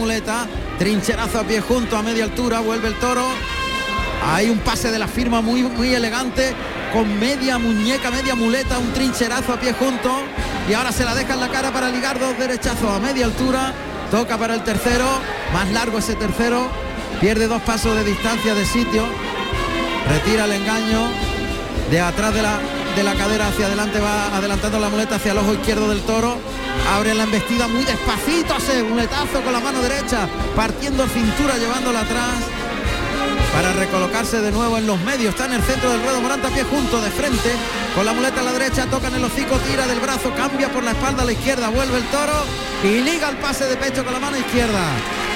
muleta, trincherazo a pie junto a media altura, vuelve el toro. Hay un pase de la firma muy, muy elegante, con media muñeca, media muleta, un trincherazo a pie junto. Y ahora se la deja en la cara para ligar dos derechazos a media altura. Toca para el tercero, más largo ese tercero. Pierde dos pasos de distancia de sitio. Retira el engaño. De atrás de la, de la cadera hacia adelante va adelantando la muleta hacia el ojo izquierdo del toro. Abre la embestida muy despacito, hace un muletazo con la mano derecha, partiendo cintura, llevándola atrás para recolocarse de nuevo en los medios. Está en el centro del ruedo Morante a pie junto, de frente, con la muleta a la derecha, toca en el hocico, tira del brazo, cambia por la espalda a la izquierda, vuelve el toro y liga el pase de pecho con la mano izquierda.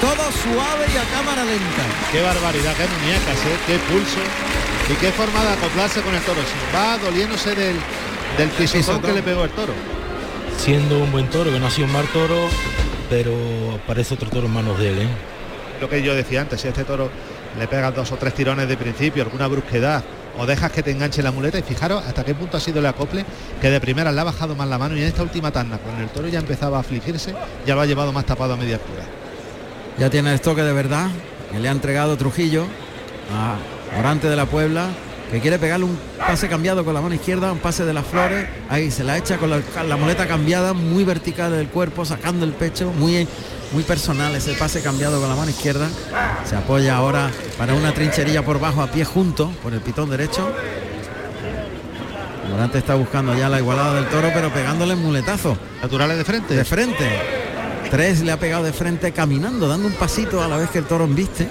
Todo suave y a cámara lenta. Qué barbaridad, qué muñecas, ¿eh? qué pulso y qué forma de acoplarse con el toro. Va doliéndose del, del pisotón que le pegó el toro. Siendo un buen toro, que no ha sido un mal toro, pero parece otro toro en manos de él. ¿eh? Lo que yo decía antes, si este toro le pegas dos o tres tirones de principio, alguna brusquedad, o dejas que te enganche la muleta y fijaros hasta qué punto ha sido el acople, que de primera le ha bajado más la mano y en esta última tanda, cuando el toro ya empezaba a afligirse, ya lo ha llevado más tapado a media altura. Ya tiene el toque de verdad, que le ha entregado Trujillo a Orante de la Puebla, que quiere pegarle un pase cambiado con la mano izquierda, un pase de las flores, ahí se la echa con la, la muleta cambiada, muy vertical del cuerpo, sacando el pecho, muy muy personal ese pase cambiado con la mano izquierda. Se apoya ahora para una trincherilla por bajo a pie junto por el pitón derecho. Morante está buscando ya la igualada del toro, pero pegándole muletazo. Naturales de frente. De frente. Tres le ha pegado de frente caminando, dando un pasito a la vez que el toro embiste.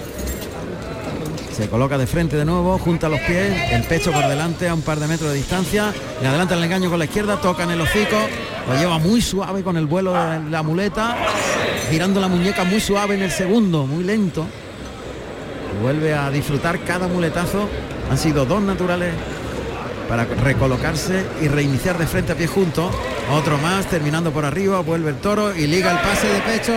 Se coloca de frente de nuevo, junta los pies, el pecho por delante a un par de metros de distancia. Le adelanta el engaño con la izquierda, toca en el hocico, lo lleva muy suave con el vuelo de la muleta, girando la muñeca muy suave en el segundo, muy lento. Vuelve a disfrutar cada muletazo. Han sido dos naturales para recolocarse y reiniciar de frente a pie junto. Otro más, terminando por arriba, vuelve el toro y liga el pase de pecho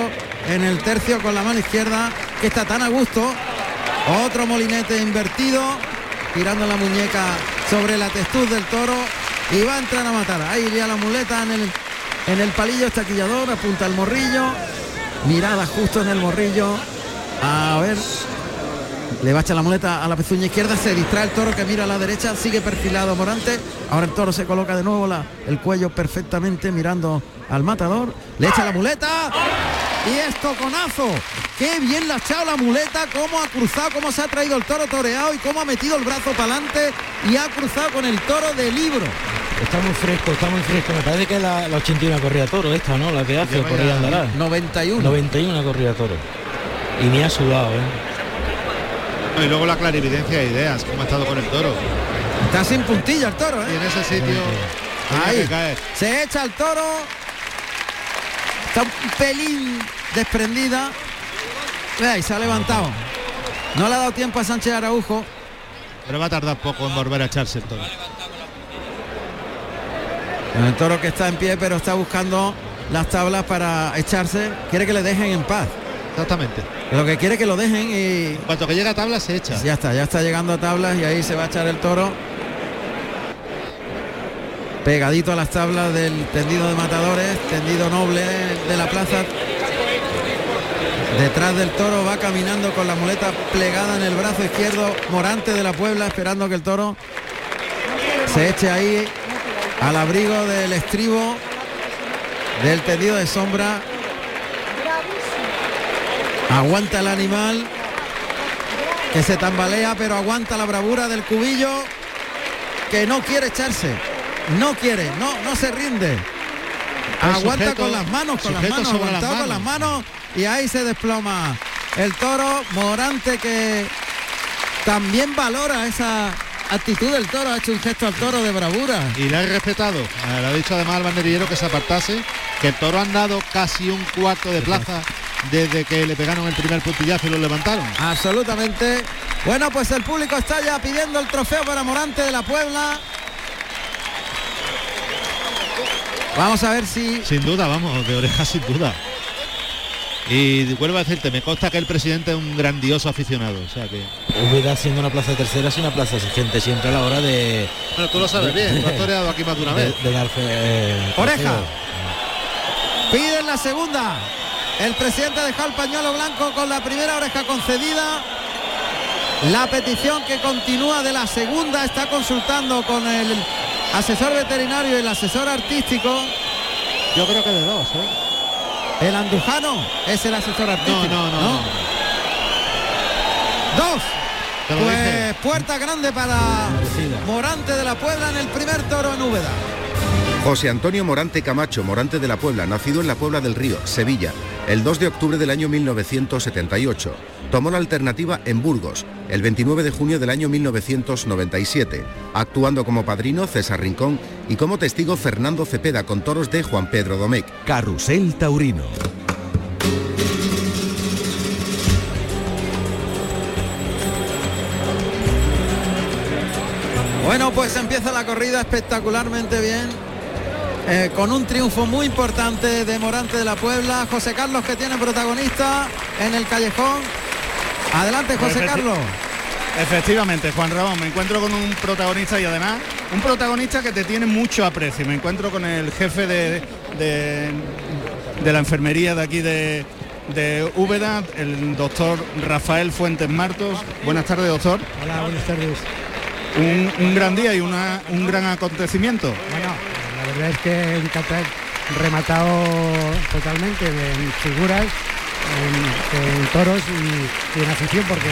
en el tercio con la mano izquierda, que está tan a gusto. Otro molinete invertido, girando la muñeca sobre la textura del toro y va a entrar a matar. Ahí ya la muleta en el, en el palillo estaquillador, apunta el morrillo, mirada justo en el morrillo. A ver, le va a echar la muleta a la pezuña izquierda, se distrae el toro que mira a la derecha, sigue perfilado Morante. Ahora el toro se coloca de nuevo la, el cuello perfectamente mirando al matador. Le echa la muleta y es toconazo. Qué bien la ha echado la muleta, cómo ha cruzado, cómo se ha traído el toro toreado y cómo ha metido el brazo para adelante y ha cruzado con el toro de libro. Está muy fresco, está muy fresco. Me parece que es la, la 81 corrida toro esta, ¿no? La que hace corrida andalar. 91. 91 corrida toro. Y ni ha sudado, ¿eh? Y luego la clarividencia de ideas, cómo ha estado con el toro. Está sin puntilla el toro, ¿eh? Y en ese sitio Ahí. Se echa el toro. Está un pelín desprendida. Ahí se ha levantado. No le ha dado tiempo a Sánchez Araujo. Pero va a tardar poco en volver a echarse el toro. El toro que está en pie, pero está buscando las tablas para echarse. Quiere que le dejen en paz. Exactamente. Lo que quiere que lo dejen y. En cuanto que llega a tablas se echa. Ya está, ya está llegando a tablas y ahí se va a echar el toro. Pegadito a las tablas del tendido de matadores, tendido noble de la plaza. Detrás del toro va caminando con la muleta plegada en el brazo izquierdo, Morante de la Puebla, esperando que el toro se eche ahí al abrigo del estribo del tendido de sombra. Aguanta el animal que se tambalea, pero aguanta la bravura del cubillo que no quiere echarse. No quiere, no, no se rinde. Aguanta sujeto- con las manos, con las manos, las aguantado con las manos y ahí se desploma el toro Morante que también valora esa actitud del toro, ha hecho un gesto al toro de bravura. Y le ha respetado. Eh, Le ha dicho además al banderillero que se apartase, que el toro ha andado casi un cuarto de plaza desde que le pegaron el primer puntillazo y lo levantaron. Absolutamente. Bueno, pues el público está ya pidiendo el trofeo para Morante de la Puebla. Vamos a ver si Sin duda, vamos, de oreja sin duda. Y vuelvo a decirte, me consta que el presidente es un grandioso aficionado. O sea que. Hubiera siendo una plaza tercera, es una plaza exigente siempre a la hora de. Bueno, tú lo sabes bien, tú has toreado aquí más de una vez. de dar fe- eh, Oreja. piden la segunda. El presidente deja el pañuelo blanco con la primera oreja concedida. La petición que continúa de la segunda está consultando con el asesor veterinario y el asesor artístico. Yo creo que de dos, ¿eh? El andujano es el asesor artístico. No, no, no. Dos. Pues puerta grande para Morante de la Puebla en el primer toro en Úbeda. José Antonio Morante Camacho, Morante de la Puebla, nacido en la Puebla del Río, Sevilla, el 2 de octubre del año 1978. Tomó la alternativa en Burgos, el 29 de junio del año 1997, actuando como padrino César Rincón y como testigo Fernando Cepeda con toros de Juan Pedro Domecq. Carrusel Taurino. Bueno, pues empieza la corrida espectacularmente bien. Eh, con un triunfo muy importante de Morante de la Puebla. José Carlos que tiene protagonista en el callejón. Adelante José Efecti- Carlos. Efectivamente, Juan Ramón, me encuentro con un protagonista y además un protagonista que te tiene mucho aprecio. Me encuentro con el jefe de, de, de la enfermería de aquí de, de Úbeda, el doctor Rafael Fuentes Martos. Buenas tardes, doctor. Hola, buenas tardes. Un, un gran día y una, un gran acontecimiento. Bueno, verdad es que el Qatar rematado totalmente en figuras, en, en toros y, y en afición, porque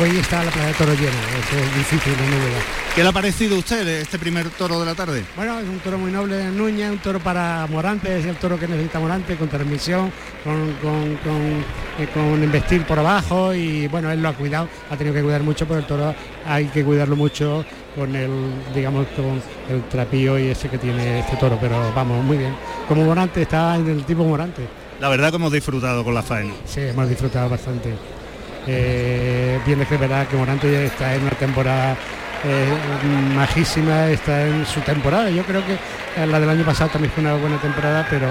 hoy está la plaza de toros llena, es difícil en Úbeda. ¿Qué le ha parecido a usted este primer toro de la tarde? Bueno, es un toro muy noble de Núñez, un toro para Morante, es el toro que necesita Morante, con transmisión, con, con, con, eh, con investir por abajo y bueno, él lo ha cuidado, ha tenido que cuidar mucho, pero el toro hay que cuidarlo mucho con el, digamos, con el trapío y ese que tiene este toro, pero vamos, muy bien. Como Morante, está en el tipo Morante. La verdad que hemos disfrutado con la faena. Sí, hemos disfrutado bastante. Eh, bien es que verdad que Morante ya está en una temporada eh, majísima, está en su temporada. Yo creo que la del año pasado también fue una buena temporada, pero,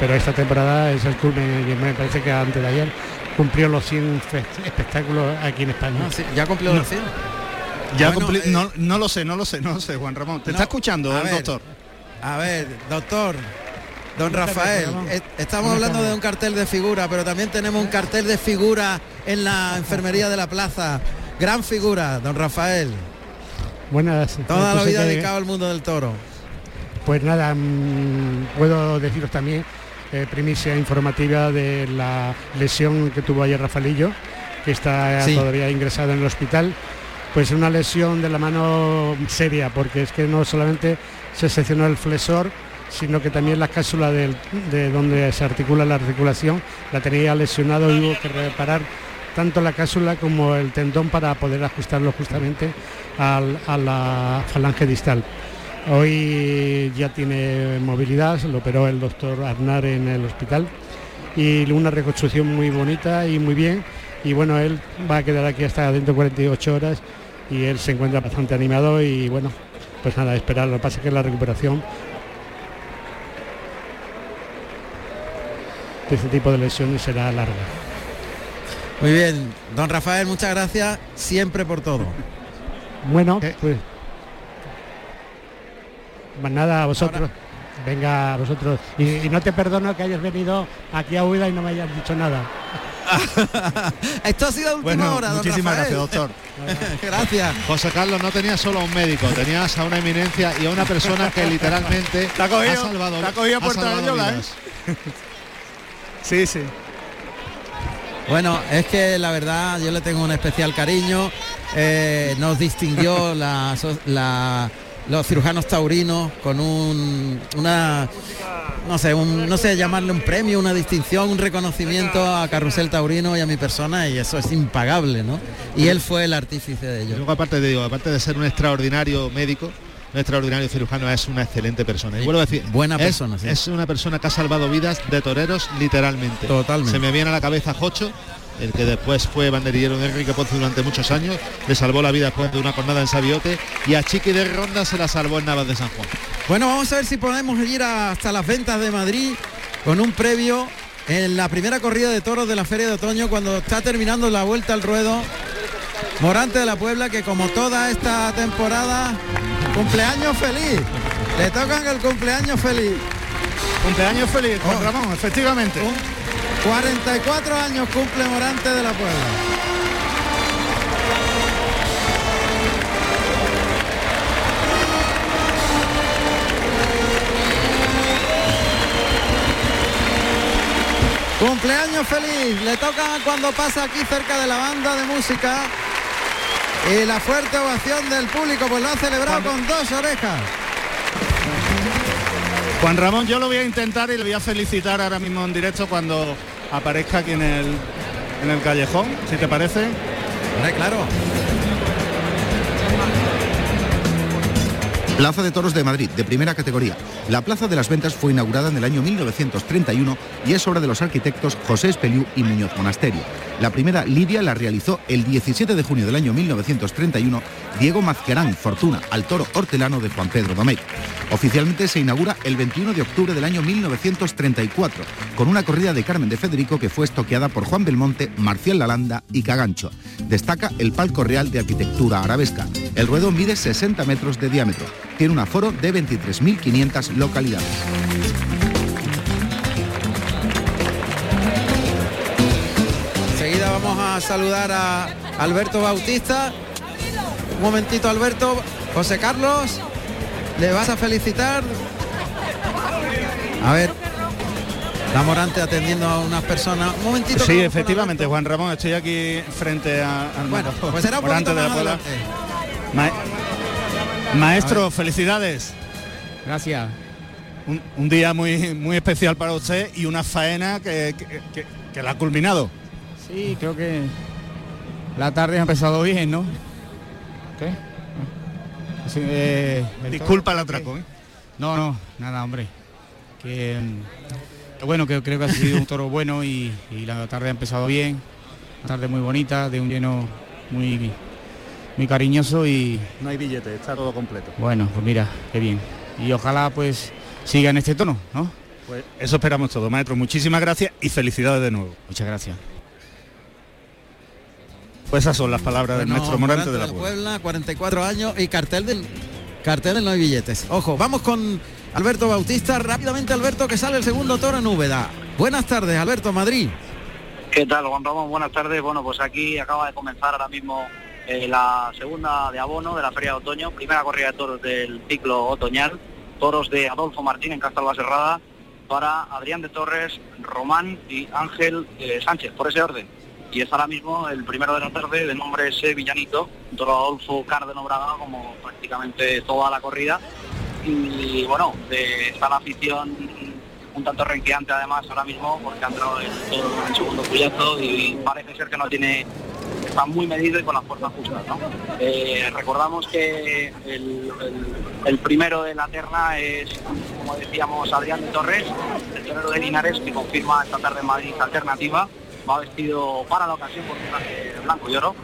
pero esta temporada es el culmen y me parece que antes de ayer cumplió los 100 fe- espectáculos aquí en España. Ah, sí, ya cumplió los 100. Ya Bueno, eh, no, no lo sé, no lo sé, no lo sé, Juan Ramón. ¿Te No, está escuchando a el ver, doctor? A ver, doctor, don Rafael, eh, estamos hablando de un cartel de figura, pero también tenemos un cartel de figura en la enfermería de la plaza. Gran figura, don Rafael. Buenas. Toda la entonces vida que- dedicado al mundo del toro. Pues nada, mm, puedo deciros también eh, primicia informativa de la lesión que tuvo ayer Rafaelillo, que está Sí. todavía ingresado en el hospital. Pues una lesión de la mano seria, porque es que no solamente se seccionó el flexor, sino que también la cápsula del- de donde se articula la articulación la tenía lesionado y hubo que reparar tanto la cápsula como el tendón para poder ajustarlo justamente al- a la falange distal. Hoy ya tiene movilidad, lo operó el doctor Aznar en el hospital y una reconstrucción muy bonita y muy bien. Y bueno, él va a quedar aquí hasta dentro de 48 horas y él se encuentra bastante animado y bueno, pues nada, esperar. Lo que pasa es que la recuperación de este tipo de lesiones será larga. Muy bien, don Rafael, muchas gracias siempre por todo. Bueno, Eh. pues más nada a vosotros. Venga, a vosotros. Y, y no te perdono que hayas venido aquí a Huida y no me hayas dicho nada. Esto ha sido última Bueno, hora, muchísimas Rafael. gracias, doctor. gracias. José Carlos no tenía solo a un médico, tenías a una eminencia y a una persona que literalmente Te ha cogido- ha salvado, te ha cogido ¿eh? Sí, sí. Bueno, es que la verdad yo le tengo un especial cariño. Eh, nos distinguió la, so- la- los cirujanos taurinos con un, una, no sé, un- no sé llamarle un premio, una distinción, un reconocimiento a Carrusel Taurino y a mi persona y eso es impagable, ¿no? Y él fue el artífice de ello. luego aparte de digo, aparte de ser un extraordinario médico, un extraordinario cirujano, es una excelente persona. Y vuelvo a decir, Buena es- persona, sí. Es una persona que ha salvado vidas de toreros literalmente. Totalmente. Se me viene a la cabeza Jocho, el que después fue banderillero de Enrique Ponce durante muchos años, le salvó la vida después de una jornada en Sabiote y a Chiqui de Ronda se la salvó en Navas de San Juan. Bueno, vamos a ver si podemos ir hasta las ventas de Madrid con un previo en la primera corrida de toros de la Feria de Otoño cuando está terminando la vuelta al ruedo. Morante de la Puebla que como toda esta temporada, cumpleaños feliz. Le tocan el cumpleaños feliz. Cumpleaños feliz, Juan Oh. Ramón, efectivamente. 44 años cumple Morante de la Puebla. Cumpleaños feliz, le toca cuando pasa aquí cerca de la banda de música y la fuerte ovación del público pues lo ha celebrado con dos orejas. Juan Ramón, yo lo voy a intentar y le voy a felicitar ahora mismo en directo cuando aparezca aquí en el, en el callejón, si te parece. claro. Plaza de Toros de Madrid, de primera categoría. La Plaza de las Ventas fue inaugurada en el año 1931 y es obra de los arquitectos José Espeliú y Muñoz Monasterio. La primera lidia la realizó el 17 de junio del año 1931 Diego Mazquerán Fortuna al toro hortelano de Juan Pedro Domecq. Oficialmente se inaugura el 21 de octubre del año 1934 con una corrida de Carmen de Federico que fue estoqueada por Juan Belmonte, Marcial Lalanda y Cagancho. Destaca el palco real de arquitectura arabesca. El ruedo mide 60 metros de diámetro. Tiene un aforo de 23.500 localidades. Enseguida vamos a saludar a Alberto Bautista. Un momentito Alberto. José Carlos, le vas a felicitar. A ver, la Morante atendiendo a unas personas. Un momentito. Sí, efectivamente, Juan Ramón, estoy aquí frente a, al bueno, pues será un Morante de la Puebla. Ma Maestro, felicidades. Gracias. Un, un, día muy, muy especial para usted y una faena que, que, que, que la ha culminado. Sí, creo que la tarde ha empezado bien, ¿no? ¿Qué? Sí, eh, Disculpa el atraco, ¿eh? No, no, nada, hombre. Que, que, bueno, que creo que ha sido un toro bueno y, y, la tarde ha empezado bien. Una tarde muy bonita, de un lleno muy, muy cariñoso y... No hay billete, está todo completo. Bueno, pues mira, qué bien. Y ojalá pues siga en este tono, ¿no? Pues eso esperamos todo, maestro. Muchísimas gracias y felicidades de nuevo. Muchas gracias. Pues esas son las palabras bueno, del maestro Morante, Morante de la, la Puebla. Puebla. 44 años y cartel del cartel no hay billetes. Ojo, vamos con Alberto Bautista. Rápidamente Alberto que sale el segundo toro en Úbeda. Buenas tardes, Alberto Madrid. ¿Qué tal, Juan Ramón? Buenas tardes. Bueno, pues aquí acaba de comenzar ahora mismo eh, la segunda de abono de la Feria de Otoño, primera corrida de toros del ciclo otoñal, toros de Adolfo Martín en Castalba Serrada para Adrián de Torres, Román y Ángel eh, Sánchez, por ese orden. Y es ahora mismo el primero de la tarde de nombre ese Villanito, Adolfo Cárdeno Braga, como prácticamente toda la corrida. Y bueno, está la afición un tanto renqueante además ahora mismo porque ha entrado en el segundo puyazo y parece ser que no tiene está muy medido y con las fuerzas justas. ¿no? Eh, recordamos que el, el, primero de la terna es, como decíamos, Adrián Torres, el torero de Linares, que confirma esta tarde en Madrid alternativa. Va vestido para la ocasión por un blanco y oro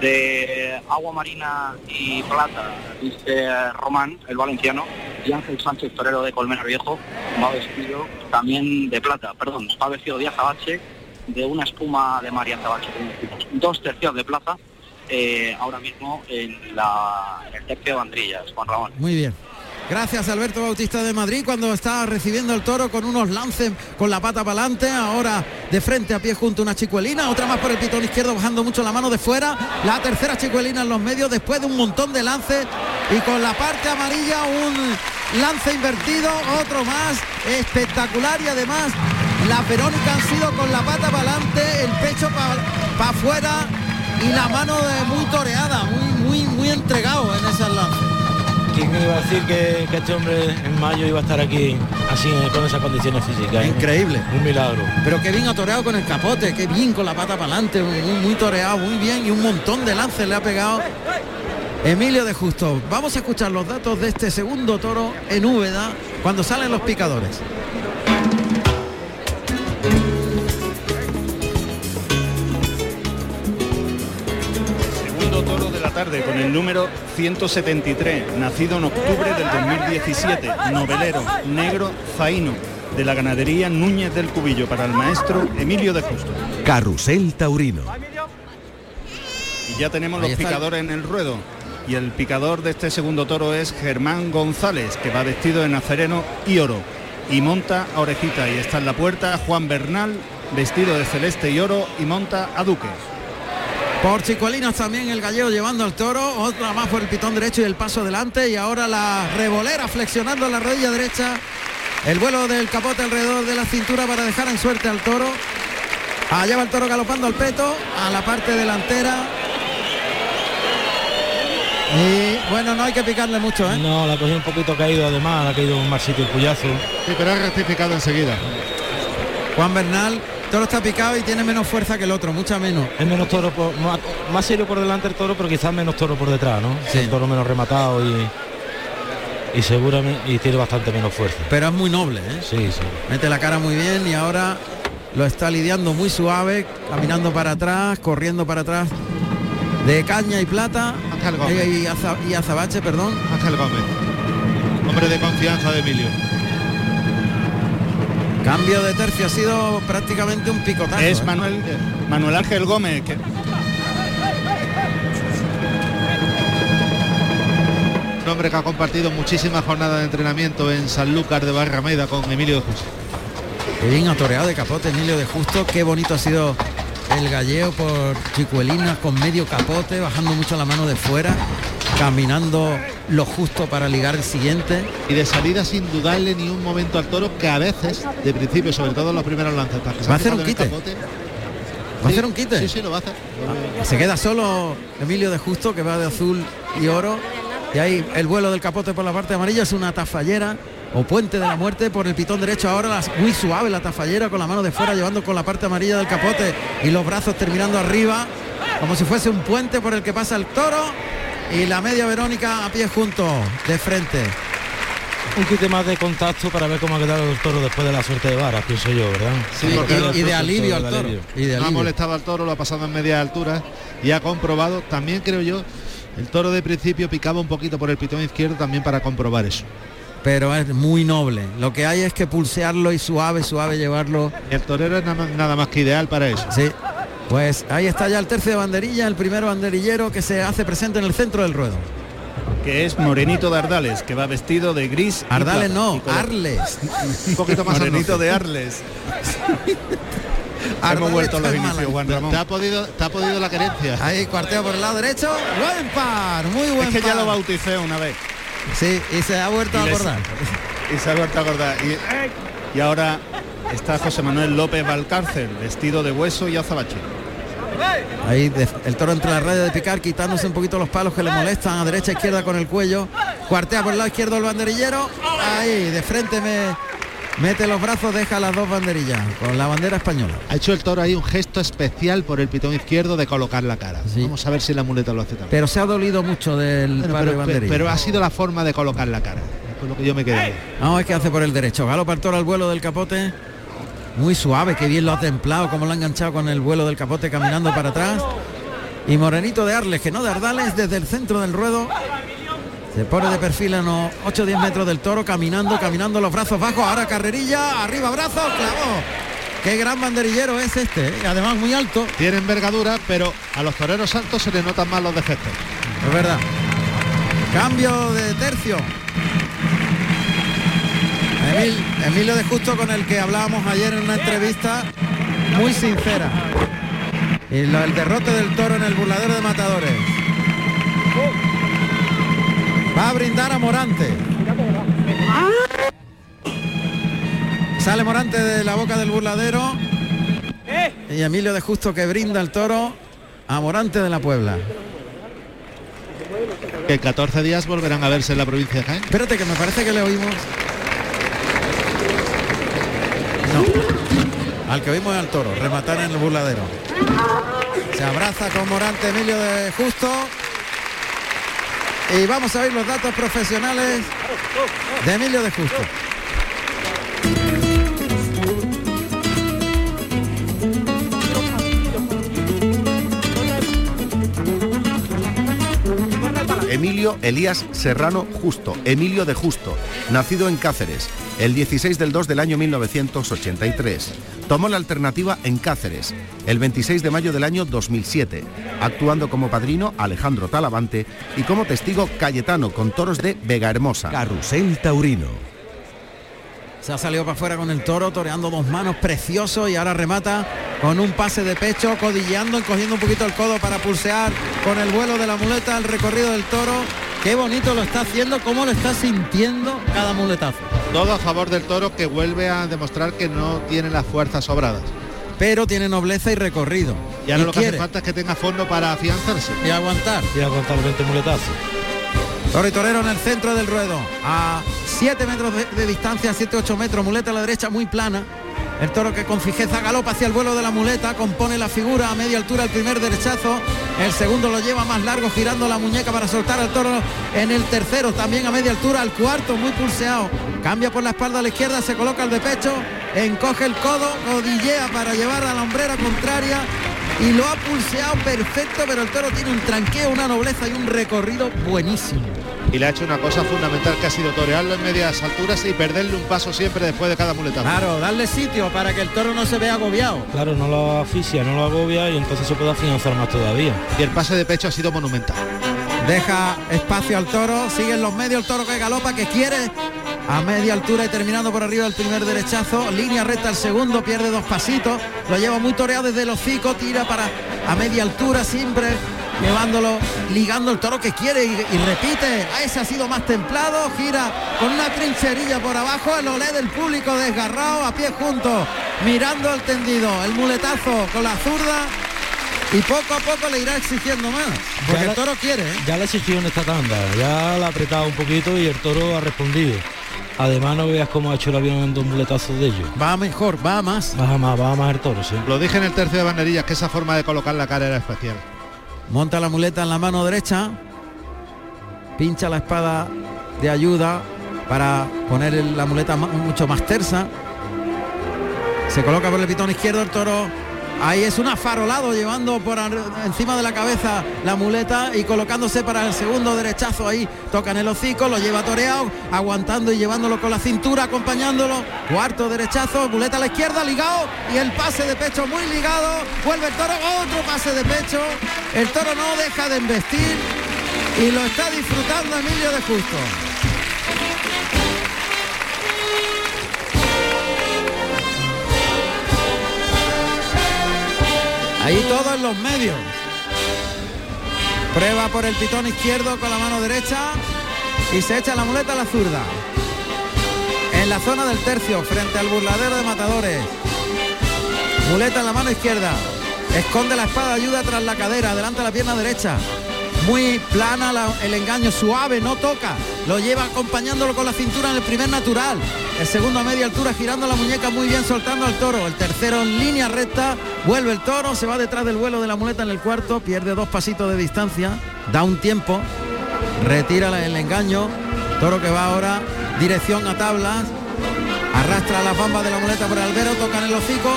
de agua marina y plata, dice Román, el valenciano, y Ángel Sánchez, torero de Colmena Viejo, va vestido también de plata, perdón, va vestido de azabache de una espuma de María Azabache, dos tercios de plaza, eh, ahora mismo en el tercio de bandrillas, Juan Ramón. Muy bien. Gracias Alberto Bautista de Madrid cuando está recibiendo el toro con unos lances con la pata para adelante, ahora de frente a pie junto a una chicuelina, otra más por el pitón izquierdo bajando mucho la mano de fuera, la tercera chicuelina en los medios después de un montón de lances y con la parte amarilla un lance invertido, otro más espectacular y además las Verónica han sido con la pata para adelante, el pecho para pa afuera y la mano muy toreada, muy, muy, muy entregado en ese lance. ¿Quién iba a decir que, que, este hombre en mayo iba a estar aquí así con esas condiciones físicas? Increíble. Un, un milagro. Pero qué bien ha toreado con el capote, qué bien con la pata para adelante, muy, muy toreado, muy bien y un montón de lances le ha pegado Emilio de Justo. Vamos a escuchar los datos de este segundo toro en Úbeda cuando salen los picadores. Segundo toro de la tarde con el número 173, nacido en octubre del 2017, novelero, negro, zaino, de la ganadería Núñez del Cubillo para el maestro Emilio de Justo. Carrusel Taurino. Y ya tenemos los picadores en el ruedo. Y el picador de este segundo toro es Germán González, que va vestido de nazareno y oro. Y monta a orejita y está en la puerta Juan Bernal vestido de celeste y oro y monta a Duque. Por Chicuelinas también el gallego llevando al toro, otra más por el pitón derecho y el paso delante y ahora la revolera flexionando la rodilla derecha, el vuelo del capote alrededor de la cintura para dejar en suerte al toro. Allá va el toro galopando al peto, a la parte delantera. Y bueno, no hay que picarle mucho, ¿eh? No, la cogió un poquito caído además, ha caído un mal sitio el puyazo. Sí, pero ha rectificado enseguida. Juan Bernal, toro está picado y tiene menos fuerza que el otro, mucha menos. Es menos toro, por, más, más serio por delante el toro, pero quizás menos toro por detrás, ¿no? Sí. Un toro menos rematado y, y seguramente y tiene bastante menos fuerza. Pero es muy noble, ¿eh? Sí, sí. Mete la cara muy bien y ahora lo está lidiando muy suave, caminando para atrás, corriendo para atrás. De caña y plata. Ángel Gómez. Y, y aza- y azabache, perdón. Ángel Gómez, hombre de confianza de Emilio. Cambio de tercio, ha sido prácticamente un picotazo. Es ¿eh? Manuel, Manuel Ángel Gómez, que Un hombre que ha compartido muchísimas jornadas de entrenamiento en Sanlúcar de Barrameda con Emilio de Justo. Qué bien atoreado de capote Emilio de Justo, qué bonito ha sido el galleo por Chicuelinas con medio capote, bajando mucho la mano de fuera, caminando lo justo para ligar el siguiente. Y de salida sin dudarle ni un momento al toro que a veces, de principio, sobre todo en los primeros lances, Va a ha hacer un quite. capote, ¿Va a hacer un quite? Sí, sí, lo va a hacer. Se queda solo Emilio de Justo, que va de azul y oro. Y ahí el vuelo del capote por la parte amarilla es una tafallera o puente de la muerte por el pitón derecho. Ahora las- muy suave la tafallera con la mano de fuera llevando con la parte amarilla del capote y los brazos terminando arriba, como si fuese un puente por el que pasa el toro. Y la media Verónica a pie junto, de frente. Un quite más de contacto para ver cómo ha quedado el toro después de la suerte de varas, pienso yo, ¿verdad? Sí, Y- porque y, el y de alivio al toro. alivio. Y de No ha alivio. molestado al toro, lo ha pasado en media altura y ha comprobado, también creo yo, el toro de principio picaba un poquito por el pitón izquierdo también para comprobar eso. Pero es muy noble. Lo que hay es que pulsearlo y suave, suave llevarlo El torero es nada, nada más que ideal para eso. Sí. Pues ahí está ya el tercio de banderilla, el primer banderillero que se hace presente en el centro del ruedo. que es Morenito de Ardales, que va vestido de gris. y Ardales plata, no. Arles. Un poquito más Morenito de Arles. Ardales Hemos vuelto a los inicios. Juan Te, Ramón. te ha podido, te ha podido la querencia. Ahí cuarteo por el lado derecho. Buen par, muy buen Es que ya par. lo bauticé una vez. Sí, y se ha vuelto Y a les- acordar. Y se ha vuelto a acordar. Y, y ahora está José Manuel López Valcárcel, vestido de hueso y azabache. Ahí de- el toro entre la raya de picar, quitándose un poquito los palos que le molestan a derecha izquierda con el cuello. Cuartea por el lado izquierdo el banderillero. Ahí, de frente me mete los brazos, deja las dos banderillas con la bandera española. Ha hecho el toro ahí un gesto especial por el pitón izquierdo de colocar la cara. Sí. Vamos a ver si la muleta lo hace también. Pero se ha dolido mucho del Bueno, de pero, ha sido la forma de colocar la cara. Es con lo que yo me quedé. Vamos a ver qué hace por el derecho. Galopa el toro al vuelo del capote. Muy suave, que bien lo ha templado, como lo ha enganchado con el vuelo del capote caminando para atrás. Y Morenito de Arles, que no de Ardales, desde el centro del ruedo. Se pone de perfil a unos 8 o 10 metros del toro, caminando, caminando los brazos bajos. Ahora carrerilla, arriba brazos, clavó. Qué gran banderillero es este, ¿eh? además muy alto. Tiene envergadura, pero a los toreros altos se le notan más los defectos. Es verdad. Cambio de tercio. Emil- Emilio de Justo con el que hablábamos ayer en una entrevista muy sincera. Y lo- el derrote del toro en el burladero de matadores. Va a brindar a Morante. Sale Morante de la boca del burladero. Y Emilio de Justo que brinda el toro a Morante de la Puebla. Que en 14 días volverán a verse en la provincia de Jaén. Espérate que me parece que le oímos. Al que es al toro, rematar en el burladero. Se abraza con Morante Emilio de Justo. Y vamos a ver los datos profesionales de Emilio de Justo. Emilio Elías Serrano Justo, Emilio de Justo, nacido en Cáceres, el 16 del 2 del año 1983. Tomó la alternativa en Cáceres, el 26 de mayo del año 2007, actuando como padrino Alejandro Talavante y como testigo Cayetano con toros de Vega Hermosa. Carrusel Taurino. Se ha salido para afuera con el toro, toreando dos manos, precioso, y ahora remata con un pase de pecho, codilleando, encogiendo un poquito el codo para pulsear con el vuelo de la muleta el recorrido del toro. Qué bonito lo está haciendo, cómo lo está sintiendo cada muletazo. Todo a favor del toro que vuelve a demostrar que no tiene las fuerzas sobradas. Pero tiene nobleza y recorrido. Y ahora Y lo que hace falta es que tenga fondo para afianzarse. Y aguantar. Y aguantar 20 muletazos. Toro y torero en el centro del ruedo. A 7 metros de, distancia, 7-8 metros. Muleta a la derecha muy plana. El toro que con fijeza galopa hacia el vuelo de la muleta, compone la figura a media altura el primer derechazo, el segundo lo lleva más largo girando la muñeca para soltar al toro en el tercero, también a media altura, al cuarto muy pulseado, cambia por la espalda a la izquierda, se coloca el de pecho, encoge el codo, codillea para llevar a la hombrera contraria y lo ha pulseado perfecto, pero el toro tiene un tranqueo, una nobleza y un recorrido buenísimo. Y le ha hecho una cosa fundamental que ha sido torearlo en medias alturas y perderle un paso siempre después de cada muletazo. Claro, darle sitio para que el toro no se vea agobiado. Claro, no lo asfixia, no lo agobia y entonces se puede afianzar más todavía. Y el pase de pecho ha sido monumental. Deja espacio al toro, sigue en los medios el toro que galopa, que quiere a media altura y terminando por arriba del primer derechazo, línea recta al segundo, pierde dos pasitos, lo lleva muy toreado desde el hocico, tira para a media altura siempre, llevándolo, ligando el toro que quiere y, y repite, a ese ha sido más templado, gira con una trincherilla por abajo, el olé del público desgarrado, a pie juntos, mirando el tendido, el muletazo con la zurda y poco a poco le irá exigiendo más, porque el toro quiere. ¿eh? Ya le exigió en esta tanda, ya la ha apretado un poquito y el toro ha respondido. Además no veas cómo ha hecho el avión en dos muletazos de ellos. Va mejor, va más. Baja más, va más el toro, sí. Lo dije en el tercio de banderillas que esa forma de colocar la cara era especial. Monta la muleta en la mano derecha, pincha la espada de ayuda para poner la muleta mucho más tersa. Se coloca por el pitón izquierdo el toro. Ahí es un afarolado llevando por encima de la cabeza la muleta y colocándose para el segundo derechazo ahí. Toca en el hocico, lo lleva toreado, aguantando y llevándolo con la cintura, acompañándolo. Cuarto derechazo, muleta a la izquierda, ligado y el pase de pecho muy ligado. Vuelve el toro, otro pase de pecho. El toro no deja de embestir y lo está disfrutando Emilio de Justo. Ahí todo en los medios. Prueba por el pitón izquierdo con la mano derecha y se echa la muleta a la zurda. En la zona del tercio, frente al burladero de matadores. Muleta en la mano izquierda. Esconde la espada, ayuda tras la cadera, adelanta la pierna derecha. Muy plana la- el engaño, suave, no toca. Lo lleva acompañándolo con la cintura en el primer natural. El segundo a media altura girando la muñeca muy bien, soltando al toro. El tercero en línea recta. Vuelve el toro, se va detrás del vuelo de la muleta en el cuarto. Pierde dos pasitos de distancia. Da un tiempo. Retira el engaño. Toro que va ahora dirección a tablas. Arrastra las bambas de la muleta por el albero, toca en el hocico.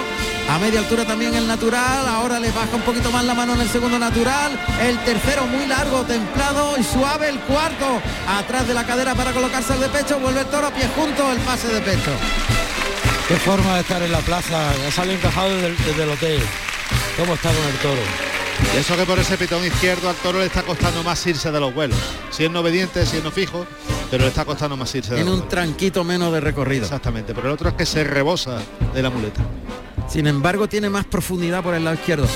A media altura también el natural. Ahora le baja un poquito más la mano en el segundo natural. El tercero muy largo, templado y suave. El cuarto atrás de la cadera para colocarse al de pecho. Vuelve el toro a pie junto, el pase de pecho. Qué forma de estar en la plaza, ya sale encajado desde el, desde el hotel. ¿Cómo está con el toro? Y eso que por ese pitón izquierdo al toro le está costando más irse de los vuelos. Siendo obediente, siendo fijo, pero le está costando más irse de Tiene los un vuelos. tranquito menos de recorrido. Exactamente, pero el otro es que se rebosa de la muleta. Sin embargo, tiene más profundidad por el lado izquierdo.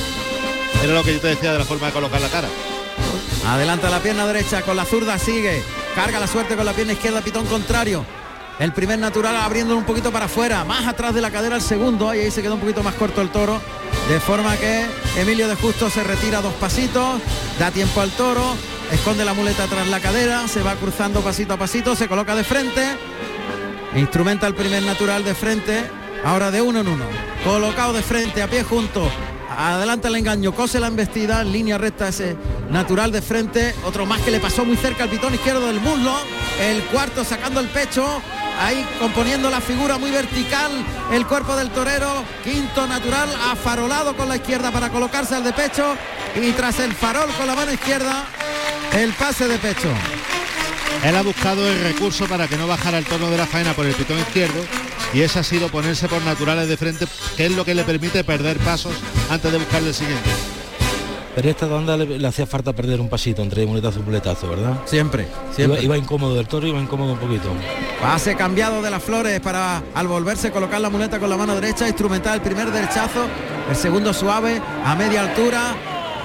Era lo que yo te decía de la forma de colocar la cara. Adelanta la pierna derecha, con la zurda sigue. Carga la suerte con la pierna izquierda, pitón contrario. El primer natural abriéndolo un poquito para afuera, más atrás de la cadera el segundo, y ahí se quedó un poquito más corto el toro. De forma que Emilio de Justo se retira dos pasitos, da tiempo al toro, esconde la muleta tras la cadera, se va cruzando pasito a pasito, se coloca de frente, instrumenta el primer natural de frente, ahora de uno en uno, colocado de frente, a pie junto, adelanta el engaño, cose la embestida, línea recta ese natural de frente, otro más que le pasó muy cerca al pitón izquierdo del muslo, el cuarto sacando el pecho, ahí componiendo la figura muy vertical, el cuerpo del torero, quinto natural, afarolado con la izquierda para colocarse al de pecho. Y tras el farol con la mano izquierda, el pase de pecho. Él ha buscado el recurso para que no bajara el tono de la faena por el pitón izquierdo y ese ha sido ponerse por naturales de frente, que es lo que le permite perder pasos antes de buscarle el siguiente. Pero esta tanda le, le hacía falta perder un pasito entre muletazo y muletazo, ¿verdad? Siempre, Iba, siempre. iba incómodo del toro, iba incómodo un poquito. Pase cambiado de las flores para al volverse colocar la muleta con la mano derecha, instrumental el primer derechazo, el segundo suave, a media altura,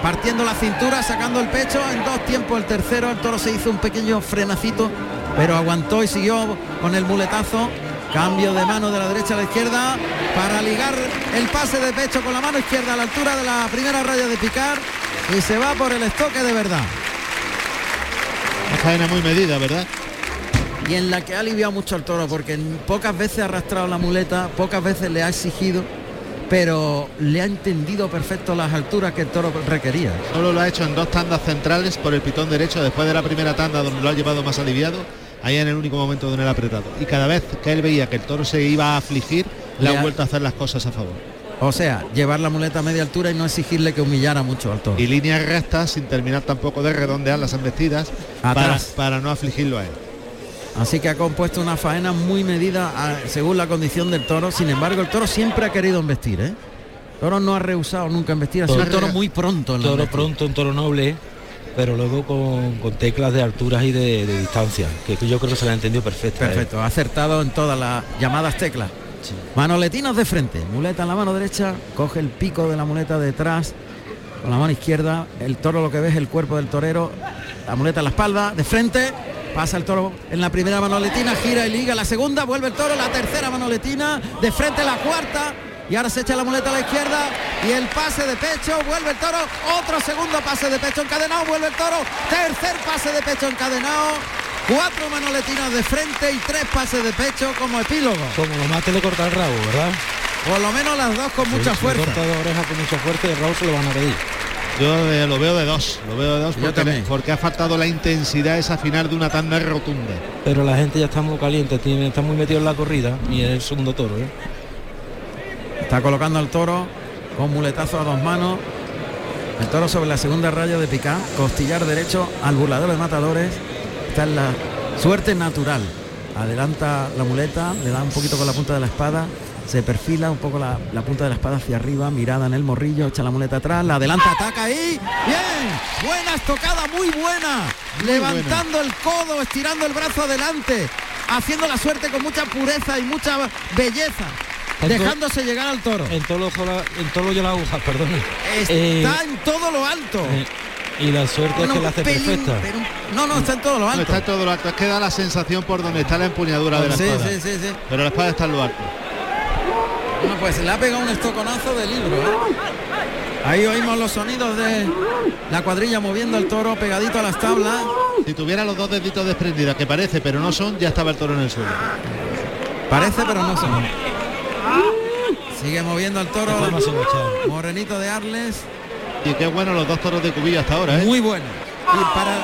partiendo la cintura, sacando el pecho, en dos tiempos el tercero, el toro se hizo un pequeño frenacito, pero aguantó y siguió con el muletazo. Cambio de mano de la derecha a la izquierda para ligar el pase de pecho con la mano izquierda a la altura de la primera raya de picar y se va por el estoque de verdad. Una faena muy medida, ¿verdad? y en la que ha aliviado mucho al toro porque pocas veces ha arrastrado la muleta, pocas veces le ha exigido, pero le ha entendido perfecto las alturas que el toro requería. Solo lo ha hecho en dos tandas centrales por el pitón derecho después de la primera tanda donde lo ha llevado más aliviado, ahí en el único momento donde le ha apretado. Y cada vez que él veía que el toro se iba a afligir, le Le ha vuelto a hacer las cosas a favor. O sea, llevar la muleta a media altura y no exigirle que humillara mucho al toro. Y líneas rectas sin terminar tampoco de redondear las embestidas para, para no afligirlo a él. Así que ha compuesto una faena muy medida a- según la condición del toro. Sin embargo, el toro siempre ha querido embestir, ¿eh? El toro no ha rehusado nunca embestir, ha sido un Toro- muy pronto en la Toro pronto, un toro noble, pero luego con, con teclas de alturas y de, de distancia, que yo creo que se la ha entendido perfecta. Perfecto, ha acertado en todas las llamadas teclas. Manoletinos de frente, muleta en la mano derecha, coge el pico de la muleta detrás, con la mano izquierda, el toro lo que ve es el cuerpo del torero, la muleta en la espalda, de frente, pasa el toro en la primera manoletina, gira y liga la segunda, vuelve el toro, la tercera manoletina, de frente la cuarta, y ahora se echa la muleta a la izquierda y el pase de pecho, vuelve el toro, otro segundo pase de pecho encadenado, vuelve el toro, tercer pase de pecho encadenado, cuatro manoletinas de frente y tres pases de pecho como epílogo. Como lo mate le corta el rabo, ¿verdad? Por lo menos las dos con mucha Le fuerza. corta de oreja con mucha fuerza y el rabo se lo van a pedir. Yo de- lo veo de dos, lo veo de dos porque, también. porque ha faltado la intensidad esa final de una tanda rotunda. Pero la gente ya está muy caliente, tiene, está muy metido en la corrida y es el segundo toro, ¿eh? Está colocando al toro con muletazo a dos manos. El toro sobre la segunda raya de picar, costillar derecho al burlador de matadores. Está en la suerte natural. Adelanta la muleta, le da un poquito con la punta de la espada, se perfila un poco la, la punta de la espada hacia arriba, mirada en el morrillo, echa la muleta atrás, la adelanta, ataca ahí. Bien, buena estocada, muy buena. Levantando el codo, estirando el brazo adelante, haciendo la suerte con mucha pureza y mucha belleza. Dejándose llegar al toro. En todo lo, en todo lo yo la aguja, perdón. Está Eh, en todo lo alto. eh, y la suerte Bueno, es que la hace pelín, perfecta. pero no, no, está en todo lo No, alto. está en todo lo alto, es que da la sensación por donde está la empuñadura de la sí, espada. sí, sí, sí. Pero la espada está en lo alto. Bueno, pues le ha pegado un estoconazo de libro. ¿eh? Ahí oímos los sonidos de la cuadrilla moviendo el toro pegadito a las tablas. Si tuviera los dos deditos desprendidos, que parece, pero no son, ya estaba el toro en el suelo. Parece, pero no son. Sigue moviendo el toro. Morenito de Arles. Y qué bueno los dos toros de cubillo hasta ahora, ¿eh? Muy bueno. Y para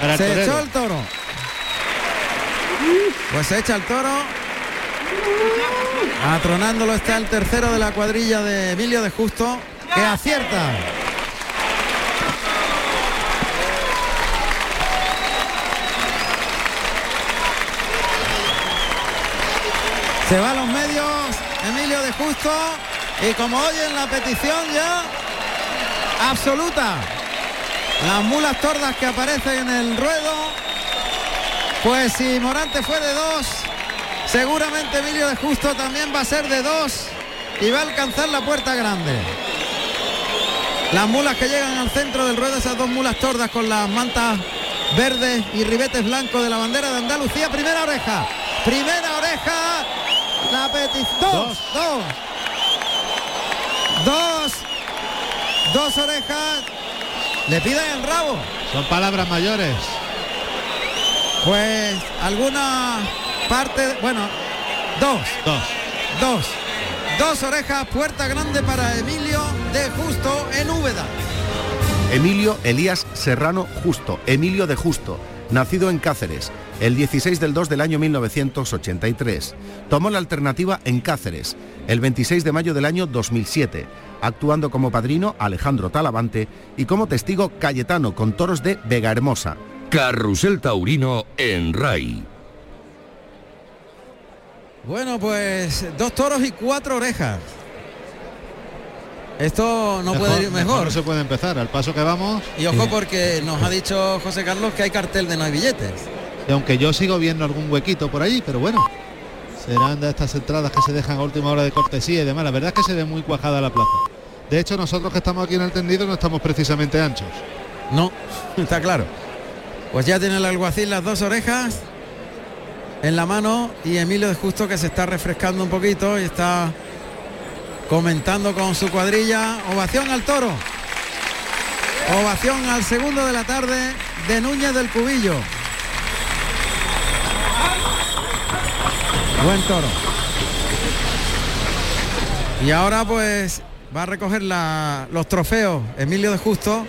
Para el se torero. echó el toro. Pues se echa el toro. Atronándolo está el tercero de la cuadrilla de Emilio de Justo, que acierta. Se va a los medios Emilio de Justo y como oyen la petición ya absoluta. Las mulas tordas que aparecen en el ruedo. Pues si Morante fue de dos, seguramente Emilio de Justo también va a ser de dos y va a alcanzar la puerta grande. Las mulas que llegan al centro del ruedo, esas dos mulas tordas con las mantas verdes y ribetes blancos de la bandera de Andalucía. Primera oreja, primera oreja, la petición. Dos, dos, dos, dos orejas. Le piden el rabo. Son palabras mayores. Pues alguna parte, bueno, dos, Dos. dos, dos orejas, puerta grande para Emilio de Justo en Úbeda. Emilio Elías Serrano Justo, Emilio de Justo, nacido en Cáceres, el 16 del 2 del año 1983. Tomó la alternativa en Cáceres, el 26 de mayo del año 2007, actuando como padrino Alejandro Talavante y como testigo Cayetano con toros de Vega Hermosa. Carrusel Taurino en RAI. Bueno, pues dos toros y cuatro orejas. Esto no puede ir mejor. No se puede empezar, al paso que vamos. Y ojo porque nos ha dicho José Carlos que hay cartel de no hay billetes. Y aunque yo sigo viendo algún huequito por ahí, pero bueno, serán de estas entradas que se dejan a última hora de cortesía y demás. La verdad es que se ve muy cuajada la plaza. De hecho, nosotros que estamos aquí en el tendido no estamos precisamente anchos. No, está claro. Pues ya tiene el alguacil las dos orejas en la mano y Emilio de Justo que se está refrescando un poquito y está comentando con su cuadrilla. Ovación al toro. Ovación al segundo de la tarde de Núñez del Cubillo. Buen toro. Y ahora pues va a recoger la- los trofeos Emilio de Justo.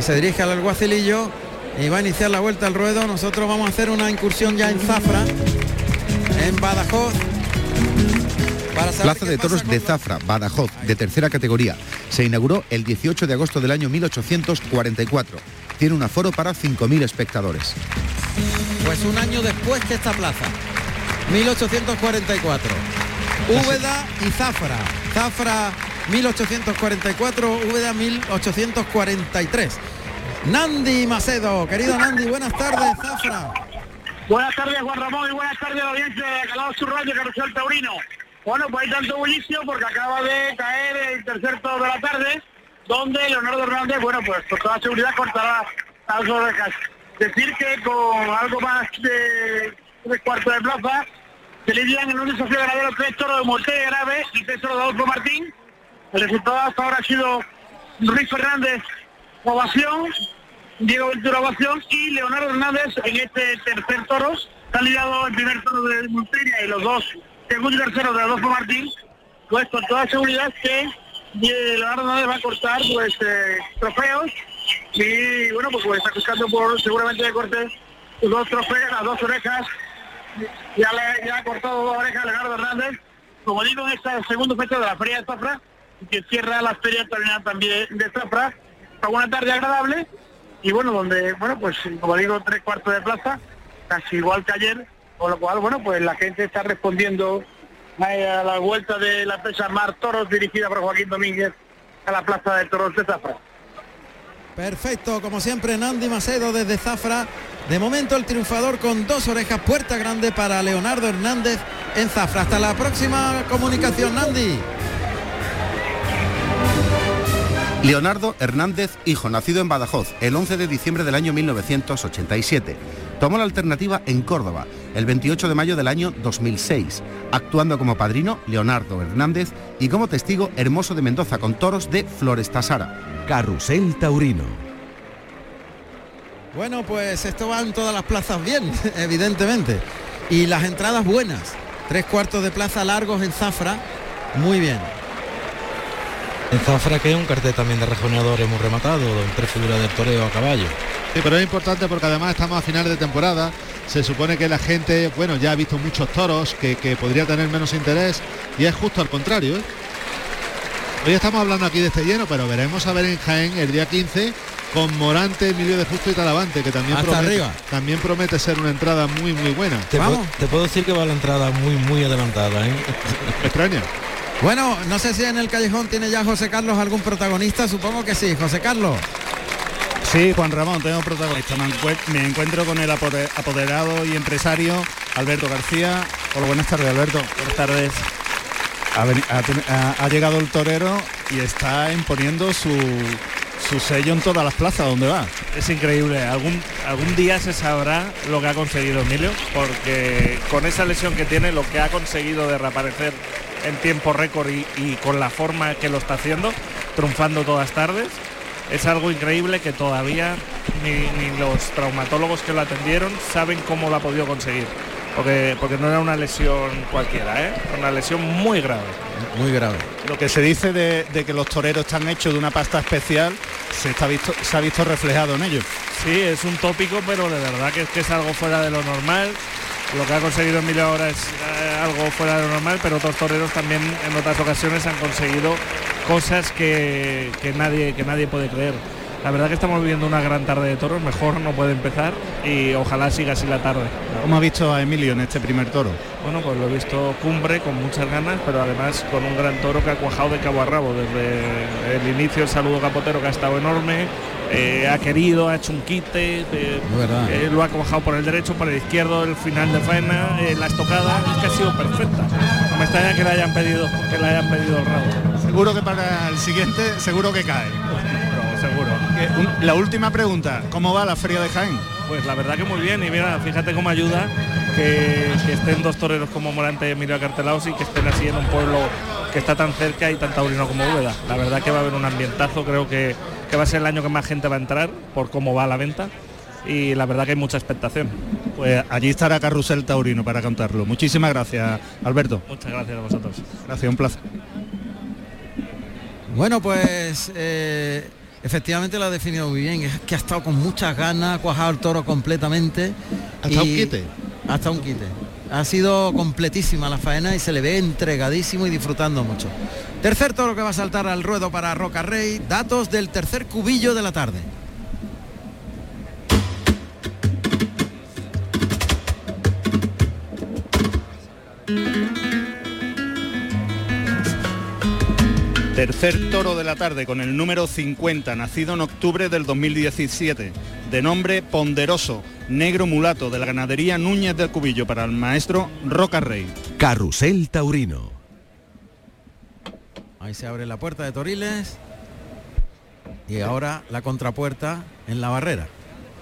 se dirige al alguacilillo y va a iniciar la vuelta al ruedo. Nosotros vamos a hacer una incursión ya en Zafra, en Badajoz. Plaza de Toros de Zafra, Badajoz, de tercera categoría. Se inauguró el 18 de agosto del año 1844. Tiene un aforo para 5.000 espectadores. Pues un año después que esta plaza, 1844. Úbeda y Zafra. Zafra 1844, Úbeda 1843. Nandi Macedo, querido Nandi, buenas tardes, Zafra. Buenas tardes Juan Ramón y buenas tardes audiencia de Calado Sur Radio Carrusel Taurino. Bueno, pues hay tanto bullicio porque acaba de caer el tercer toro de la tarde, donde Leonardo Hernández, bueno, pues por toda seguridad cortará dos orejas. Decir que con algo más de tres cuartos de plaza, se lidian en un desafío ganador tres toros de Monte Grave y tres toros de Adolfo Martín. El resultado hasta ahora ha sido Luis Fernández, ovación, Diego Ventura ovación y Leonardo Hernández en este tercer toro. Han lidiado el primer toro de Monteria y los dos segundo y tercero de Adolfo Martín. Pues con toda seguridad que eh, Leonardo Hernández va a cortar pues eh, trofeos y bueno pues, pues está buscando por seguramente de corte dos trofeos, las dos orejas. Ya le ha cortado dos orejas Leonardo Hernández. Como digo, en esta segunda fecha de la Feria de Zafra, que cierra la Feria terminal también de Zafra. Fue una tarde agradable y bueno, donde, bueno, pues como digo, tres cuartos de plaza, casi igual que ayer, con lo cual, bueno, pues la gente está respondiendo a la vuelta de la empresa Mar Toros dirigida por Joaquín Domínguez a la plaza de Toros de Zafra. Perfecto, como siempre, Nandi Macedo desde Zafra. De momento el triunfador con dos orejas, puerta grande para Leonardo Hernández en Zafra. Hasta la próxima comunicación, Nandi. Leonardo Hernández, hijo, nacido en Badajoz el 11 de diciembre del año 1987. Tomó la alternativa en Córdoba el 28 de mayo del año 2006, actuando como padrino Leonardo Hernández y como testigo Hermoso de Mendoza con toros de Floresta Sara. Carrusel Taurino. Bueno, pues esto va en todas las plazas bien, evidentemente. Y las entradas buenas. Tres cuartos de plaza largos en Zafra. Muy bien. En Zafra que es un cartel también de rejoneadores muy rematado, tres figuras del toreo a caballo. Sí, pero es importante porque además estamos a final de temporada. Se supone que la gente, bueno, ya ha visto muchos toros que, que podría tener menos interés y es justo al contrario. ¿eh? Hoy estamos hablando aquí de este lleno, pero veremos a ver en Jaén el día 15 con Morante, Emilio de Justo y Talavante, que también Hasta promete, arriba. también promete ser una entrada muy muy buena. Te, Vamos. pu- te puedo decir que va la entrada muy muy adelantada, ¿eh? Extraña. Bueno, no sé si en el callejón tiene ya José Carlos algún protagonista. Supongo que sí. José Carlos. Sí, Juan Ramón, tengo protagonista. Me, encue- me encuentro con el apode- apoderado y empresario Alberto García. Hola, buenas tardes, Alberto. Buenas tardes. Ha llegado el torero y está imponiendo su, su sello en todas las plazas donde va. Es increíble. Algún, algún día se sabrá lo que ha conseguido Emilio, porque con esa lesión que tiene, lo que ha conseguido de reaparecer en tiempo récord y, y con la forma que lo está haciendo, triunfando todas tardes, es algo increíble que todavía ni, ni los traumatólogos que lo atendieron saben cómo lo ha podido conseguir. Porque, porque no era una lesión cualquiera, ¿eh? Era una lesión muy grave. Muy grave. Lo que se dice de, de que los toreros están hechos de una pasta especial se, está visto, se ha visto reflejado en ellos. Sí, es un tópico, pero de verdad que es, que es algo fuera de lo normal. Lo que ha conseguido Emilio ahora es eh, algo fuera de lo normal, pero otros toreros también en otras ocasiones han conseguido cosas que, que nadie, que nadie puede creer. La verdad que estamos viviendo una gran tarde de toros, mejor no puede empezar y ojalá siga así la tarde. ¿Cómo ha visto a Emilio en este primer toro? Bueno, pues lo he visto cumbre con muchas ganas, pero además con un gran toro que ha cuajado de cabo a rabo desde el inicio, el saludo capotero que ha estado enorme, eh, ha querido, ha hecho un quite, eh, eh, lo ha cuajado por el derecho, por el izquierdo, el final de faena, eh, la estocada, es que ha sido perfecta. No me extraña que le hayan pedido, que le hayan pedido el rabo. Seguro que para el siguiente, seguro que cae. Seguro. La última pregunta, ¿cómo va la feria de Jaén? Pues la verdad que muy bien y mira, fíjate cómo ayuda que, que estén dos toreros como Morante y Emilio Acartelaos y que estén así en un pueblo que está tan cerca y tan taurino como Úbeda. La verdad que va a haber un ambientazo, creo que, que va a ser el año que más gente va a entrar por cómo va la venta y la verdad que hay mucha expectación. Pues allí estará Carrusel Taurino para contarlo. Muchísimas gracias, Alberto. Muchas gracias a vosotros. Gracias, un placer. Bueno, pues eh, efectivamente lo ha definido muy bien. Es que ha estado con muchas ganas, ha cuajado el toro completamente. Hasta un quite. Hasta un quite. Ha sido completísima la faena y se le ve entregadísimo y disfrutando mucho. Tercer toro que va a saltar al ruedo para Roca Rey. Datos del tercer cubillo de la tarde. Tercer toro de la tarde con el número 50, nacido en octubre del 2017, de nombre Ponderoso, negro mulato de la ganadería Núñez del Cubillo para el maestro Roca Rey. Carrusel Taurino. Ahí se abre la puerta de Toriles. Y ahora la contrapuerta en la barrera.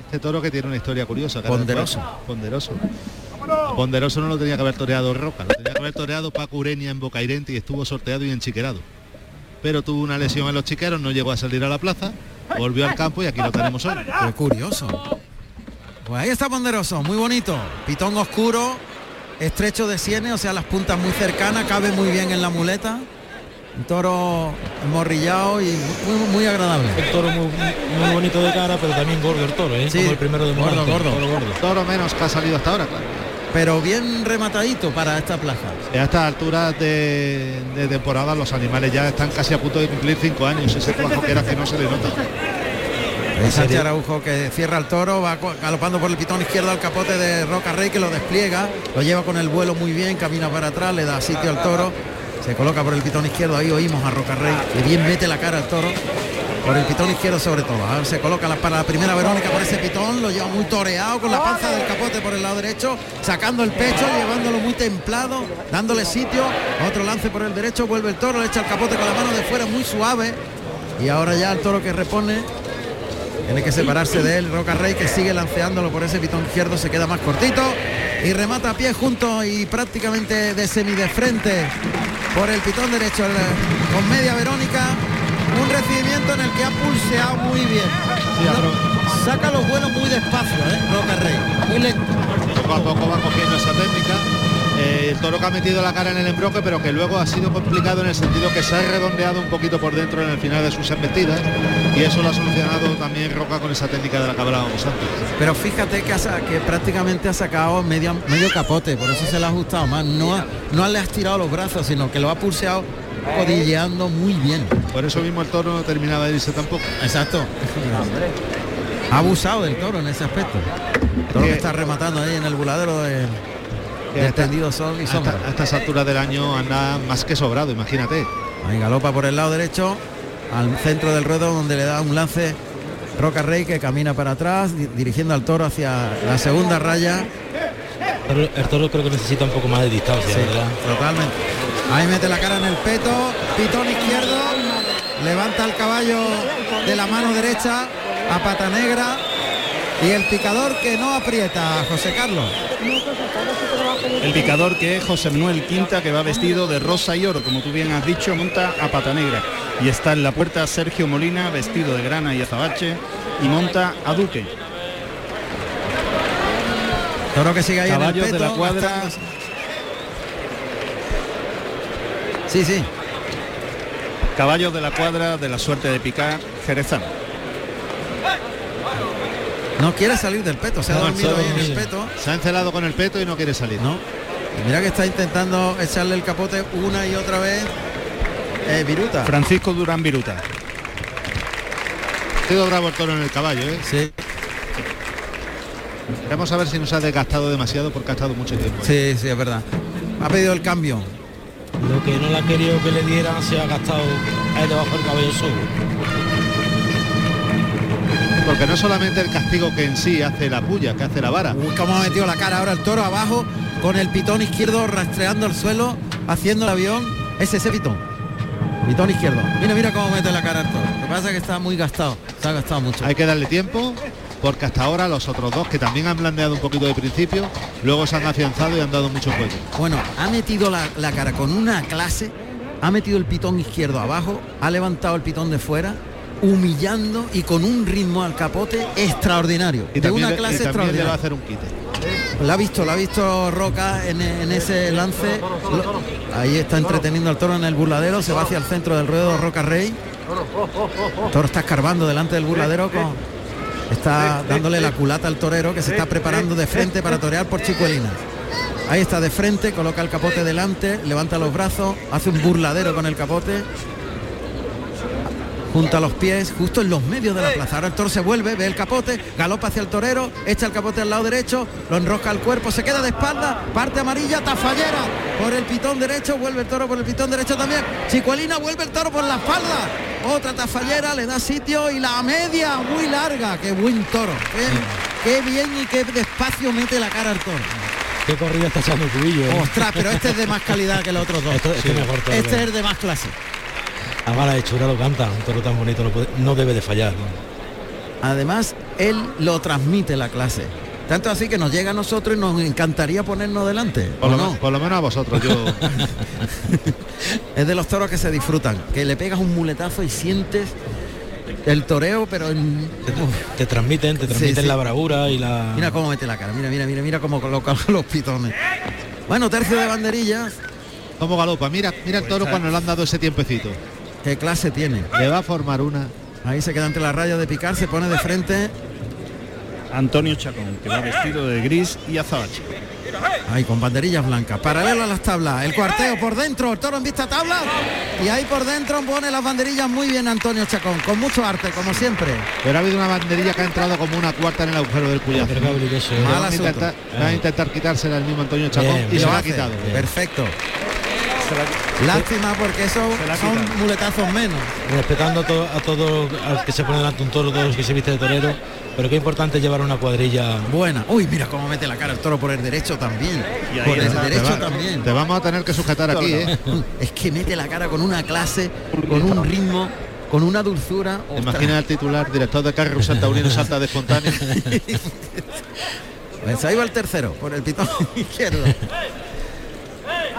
Este toro que tiene una historia curiosa. Ponderoso. después- Ponderoso. Ponderoso no lo tenía que haber toreado Roca, lo tenía que haber toreado Paco Ureña en Bocairente y estuvo sorteado y enchiquerado. Pero tuvo una lesión en los chiqueros, no llegó a salir a la plaza, volvió al campo y aquí lo tenemos hoy. Qué curioso. Pues ahí está Ponderoso, muy bonito. Pitón oscuro, estrecho de sienes, o sea, las puntas muy cercanas, cabe muy bien en la muleta. Un toro morrillado y muy, muy agradable. El toro muy, muy bonito de cara, pero también gordo el toro, ¿eh? Sí, Como el primero de gordo, gordo. toro gordo. Toro menos que ha salido hasta ahora, claro. Pero bien rematadito para esta plaza. A estas alturas de, de temporada los animales ya están casi a punto de cumplir cinco años. Ese trabajo que era que no se le nota. Es Sánchez Araujo que cierra el toro, va galopando por el pitón izquierdo al capote de Roca Rey que lo despliega, lo lleva con el vuelo muy bien, camina para atrás, le da sitio al toro, se coloca por el pitón izquierdo, ahí oímos a Roca Rey, que bien mete la cara al toro, por el pitón izquierdo sobre todo. Ahora se coloca la- para la primera Verónica por ese pitón, lo lleva muy toreado con la panza del capote por el lado derecho, sacando el pecho, llevándolo muy templado, dándole sitio, otro lance por el derecho, vuelve el toro, le echa el capote con la mano de fuera muy suave. Y ahora ya el toro que repone tiene que separarse de él Roca Rey que sigue lanceándolo por ese pitón izquierdo, se queda más cortito y remata a pie junto y prácticamente de semi de frente por el pitón derecho con media Verónica. Recibimiento en el que ha pulseado muy bien. Saca los vuelos muy despacio, ¿eh? Roca Rey, muy lento. Poco a poco va cogiendo esa técnica. Eh, el toro que ha metido la cara en el embroque, pero que luego ha sido complicado en el sentido que se ha redondeado un poquito por dentro en el final de sus embestidas. Y eso lo ha solucionado también Roca con esa técnica de la que hablábamos antes. Pero fíjate que, ha que prácticamente ha sacado medio, medio capote, por eso se le ha ajustado más. No, ha- no le has tirado los brazos, sino que lo ha pulseado codilleando muy bien. Por eso mismo el toro no terminaba de irse tampoco. Exacto. Ha abusado del toro en ese aspecto. El toro que está rematando ahí en el buladero de, Que del hasta- tendido sol y sombra. a estas alturas del año anda más que sobrado, imagínate. Ahí galopa por el lado derecho al centro del ruedo donde le da un lance Roca Rey que camina para atrás di- dirigiendo al toro hacia la segunda raya. Pero el toro creo que necesita un poco más de distancia, Sí, ¿verdad? totalmente. Ahí mete la cara en el peto, pitón izquierdo, levanta el caballo de la mano derecha a pata negra y el picador que no aprieta, José Carlos. El picador que es José Manuel Quinta, que va vestido de rosa y oro, como tú bien has dicho, monta a pata negra. Y está en la puerta Sergio Molina, vestido de grana y azabache, y monta a Duque. Toro que sigue ahí en el de peto, la cuadra. Sí, sí. Caballos de la cuadra de la suerte de picar, Jerezano. No quiere salir del peto, se ha No, dormido ahí en el peto. Se ha encelado con el peto y no quiere salir. No. Y Mira que está intentando echarle el capote una y otra vez. eh, Viruta. Francisco Durán Viruta. sido bravo el toro en el caballo, ¿eh? Sí. Vamos a ver si nos ha desgastado demasiado porque ha estado mucho tiempo. Sí, sí, es verdad. Ha pedido el cambio. Lo que no le ha querido que le dieran se ha gastado ahí debajo del cabello solo. Porque no es solamente el castigo que en sí hace la puya, que hace la vara. Uy, cómo ha metido la cara ahora el toro abajo con el pitón izquierdo rastreando el suelo, haciendo el avión. Es ese pitón. Pitón izquierdo. Mira, mira cómo mete la cara el toro. Lo que pasa es que está muy gastado. Se ha gastado mucho. Hay que darle tiempo porque hasta ahora los otros dos que también han blandeado un poquito de principio, luego se han afianzado y han dado mucho juego. Bueno, ha metido la, la cara con una clase, ha metido el pitón izquierdo abajo, ha levantado el pitón de fuera, humillando y con un ritmo al capote extraordinario. Y de también, una clase y le va a extraordinaria. hacer un quite. La ha visto, la ha visto Roca en, en ese lance. Lo- ahí está entreteniendo al toro en el burladero, se va hacia el centro del ruedo Roca Rey. El toro está escarbando delante del burladero con. Está dándole la culata al torero que se está preparando de frente para torear por Chicuelinas. Ahí está de frente, coloca el capote delante, levanta los brazos, hace un burladero con el capote. Junta los pies, justo en los medios de la plaza. Ahora el toro se vuelve, ve el capote, galopa hacia el torero, echa el capote al lado derecho, lo enrosca al cuerpo, se queda de espalda, parte amarilla, tafallera por el pitón derecho, vuelve el toro por el pitón derecho también. Chicuelina vuelve el toro por la espalda. Otra tafallera, le da sitio y la media muy larga. Qué buen toro. Qué, qué bien y qué despacio mete la cara al toro. Qué corrida está echando el cubillo. ¿eh? Ostras, pero este es de más calidad que los otros dos. Esto- este es de más clase. A mala hechura lo canta, un toro tan bonito no, puede- no debe de fallar. ¿no? Además, él lo transmite la clase. Tanto así que nos llega a nosotros y nos encantaría ponernos delante. Por ¿o lo, no? por lo menos a vosotros, yo. Es de los toros que se disfrutan, que le pegas un muletazo y sientes el toreo, pero en... Te transmiten, te transmiten sí. la bravura y la. Mira cómo mete la cara, mira, mira, mira, mira cómo coloca los pitones. Bueno, tercio de banderillas. ¿Cómo galopa? Mira, mira el toro cuando le han dado ese tiempecito. ¿Qué clase tiene? Le va a formar una. Ahí se queda ante la raya de picar, se pone de frente. Antonio Chacón, que va vestido de gris y azabache. Ahí con banderillas blancas, paralelo a las tablas, el cuarteo por dentro, el toro en vista tabla y ahí por dentro pone las banderillas muy bien Antonio Chacón, con mucho arte, como siempre. Pero ha habido una banderilla que ha entrado como una cuarta en el agujero del. Mal Va a asunto. intentar, va a intentar quitársela el mismo Antonio Chacón Bien, y se lo la ha quitado. Perfecto. Lástima porque eso son muletazos menos. Respetando a, to- a todos al que se pone delante un toro, todos los que se viste de torero, pero qué importante llevar una cuadrilla. Buena. Uy, mira cómo mete la cara el toro por el derecho también. Por el derecho va- también. te vamos a tener que sujetar aquí, ¿eh? Es que mete la cara con una clase, con un ritmo, con una dulzura. Ostras. Imagina el titular, director de Carrusel Taurino salta de espontáneo. Pues ahí va el tercero, por el pitón izquierdo.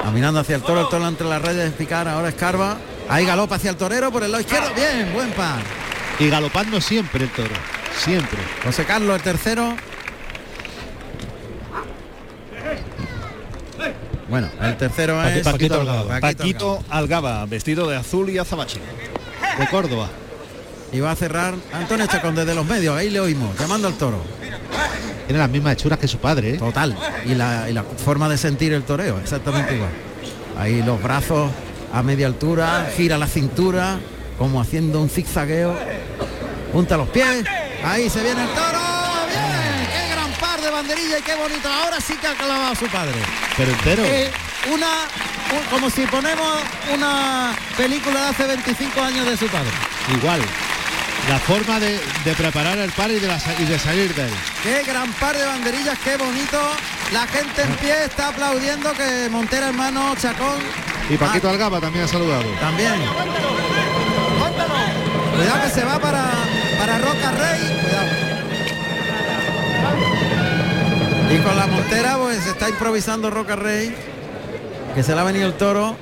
Caminando hacia el toro, el toro entre las redes de picar, ahora escarba. Ahí galopa hacia el torero por el lado izquierdo. Bien, buen par. Y galopando siempre el toro. Siempre. José Carlos, el tercero. Bueno, el tercero es Paquito, Paquito Algaba. Paquito Algaba, vestido de azul y azabache. De Córdoba. Y va a cerrar Antonio Chacón desde los medios. Ahí le oímos, llamando al toro. Tiene las mismas hechuras que su padre, ¿eh? Total. Y la, y la forma de sentir el toreo, exactamente igual. Ahí los brazos a media altura, gira la cintura, como haciendo un zigzagueo. Junta los pies. Ahí se viene el toro. Bien. Qué gran par de banderilla y qué bonito. Ahora sí que ha clavado a su padre. Pero entero. Eh, una, un- como si ponemos una película de hace 25 años de su padre. Igual. La forma de, de preparar el par y de, la sa- y de salir de él. Qué gran par de banderillas, qué bonito. La gente en pie está aplaudiendo que Montera hermano Chacón Y Paquito Algaba también ha saludado. también. Cuidado que se va para, para Roca Rey. Cuidado. Y con la Montera pues está improvisando Roca Rey. Que se le ha venido el toro.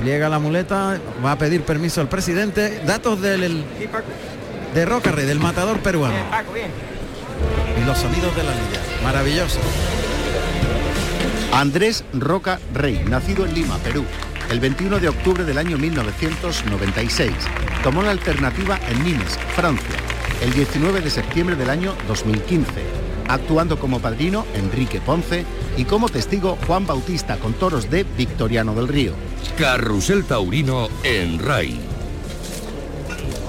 Pliega la muleta, va a pedir permiso al presidente. Datos del el- de Roca Rey, del matador peruano. Y los sonidos de la liga. Maravilloso. Andrés Roca Rey, nacido en Lima, Perú, el 21 de octubre del año 1996. Tomó la alternativa en Nimes, Francia, el 19 de septiembre del año 2015, actuando como padrino Enrique Ponce y como testigo Juan Bautista con toros de Victoriano del Río. Carrusel Taurino en RAI.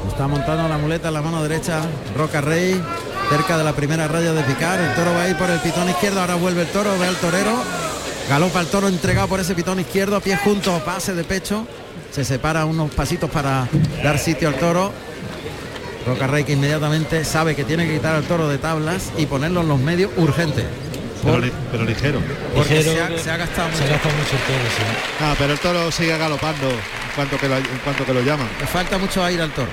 Está montando la muleta en la mano derecha Roca Rey, cerca de la primera raya de picar. El toro va a ir por el pitón izquierdo, ahora vuelve el toro, ve al torero. Galopa el toro entregado por ese pitón izquierdo, pies juntos, pase de pecho. Se separa unos pasitos para dar sitio al toro. Roca Rey que inmediatamente sabe que tiene que quitar al toro de tablas y ponerlo en los medios urgente. Pero, li- pero ligero. Porque Ligero, se, ha, se ha gastado Se mucho. mucho el toro, sí. Ah, pero el toro sigue galopando en cuanto que lo, en cuanto que lo llaman. Le falta mucho aire al toro.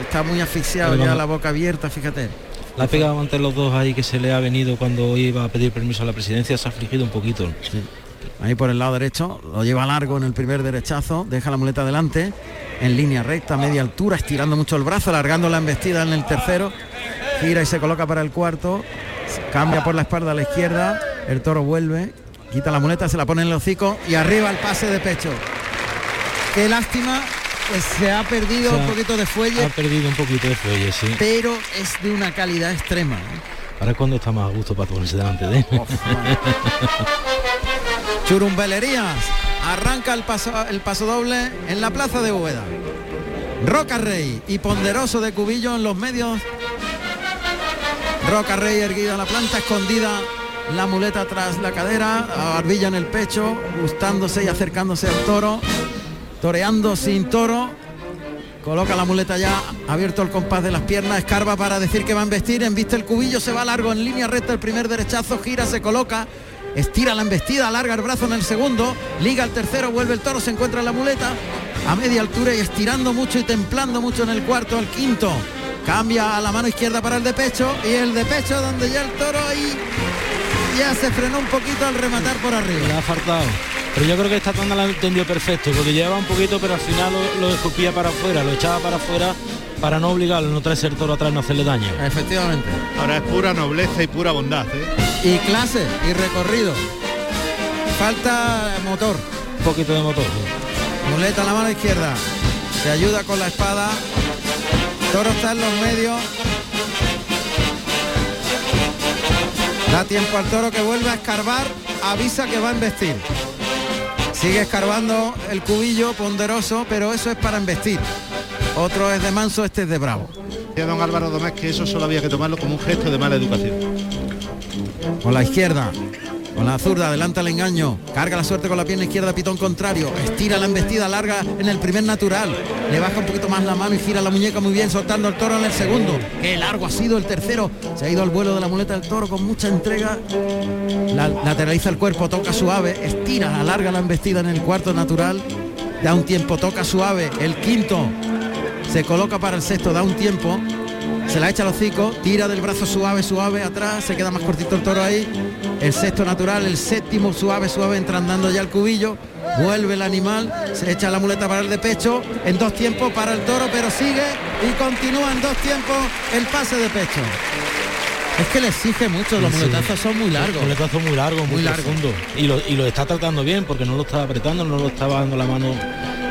Está muy asfixiado Pero ya no. la boca abierta, fíjate. La ha pegado ante los dos ahí que se le ha venido cuando iba a pedir permiso a la presidencia, se ha afligido un poquito. Ahí por el lado derecho, lo lleva largo en el primer derechazo, deja la muleta adelante, en línea recta, media altura, estirando mucho el brazo, alargando la embestida en el tercero, gira y se coloca para el cuarto, cambia por la espalda a la izquierda, el toro vuelve, quita la muleta, se la pone en el hocico y arriba el pase de pecho. Qué lástima, pues se ha perdido un poquito de fuelle, Ha perdido un poquito de fuelle, sí. pero es de una calidad extrema. ¿eh? Ahora es cuando está más a gusto para ponerse delante de él. Churumbelerías. Arranca el paso, el paso doble en la plaza de Úbeda. Roca Rey y Ponderoso de Cubillo en los medios. Roca Rey erguida la planta, escondida la muleta tras la cadera, barbilla en el pecho, gustándose y acercándose al toro, toreando sin toro. Coloca la muleta ya, abierto el compás de las piernas, escarba para decir que va a embestir, embiste el cubillo, se va largo en línea recta el primer derechazo, gira, se coloca, estira la embestida, alarga el brazo en el segundo, liga el tercero, vuelve el toro, se encuentra en la muleta a media altura y estirando mucho y templando mucho en el cuarto, al quinto. Cambia a la mano izquierda para el de pecho y el de pecho donde ya el toro ahí ya se frenó un poquito al rematar por Le arriba. ha faltado. Pero yo creo que esta tanda la entendió perfecto, porque llevaba un poquito, pero al final lo, lo escupía para afuera, lo echaba para afuera para no obligarlo, no traerse el toro atrás, no hacerle daño. Efectivamente. Ahora es pura nobleza y pura bondad. ¿eh? Y clase y recorrido. Falta motor. Un poquito de motor. sí. Muleta a la mano izquierda. Se ayuda con la espada. Toro está en los medios. Da tiempo al toro que vuelve a escarbar. Avisa que va a embestir. Sigue escarbando el cubillo ponderoso, pero eso es para embestir. Otro es de manso, este es de bravo. Don Álvaro Domés que eso solo había que tomarlo como un gesto de mala educación. Con la izquierda. Con la zurda, adelanta el engaño. Carga la suerte con la pierna izquierda, pitón contrario. Estira la embestida larga en el primer natural. Le baja un poquito más la mano y gira la muñeca muy bien, soltando el toro en el segundo. Qué largo ha sido el tercero. Se ha ido al vuelo de la muleta del toro con mucha entrega. La- lateraliza el cuerpo, toca suave. Estira, alarga la embestida en el cuarto natural. Da un tiempo, toca suave. El quinto se coloca para el sexto, da un tiempo. Se la echa al hocico, tira del brazo suave, suave atrás, se queda más cortito el toro ahí. El sexto natural, el séptimo suave, suave, entra andando ya el cubillo. Vuelve el animal, se echa la muleta para el de pecho. En dos tiempos para el toro, pero sigue y continúa en dos tiempos el pase de pecho. Es que le exige mucho, los Sí, muletazos son muy largos. Un muletazo muy largo, muy, Muy largo. profundo. Y lo, y lo está tratando bien porque no lo estaba apretando, no lo estaba dando la mano.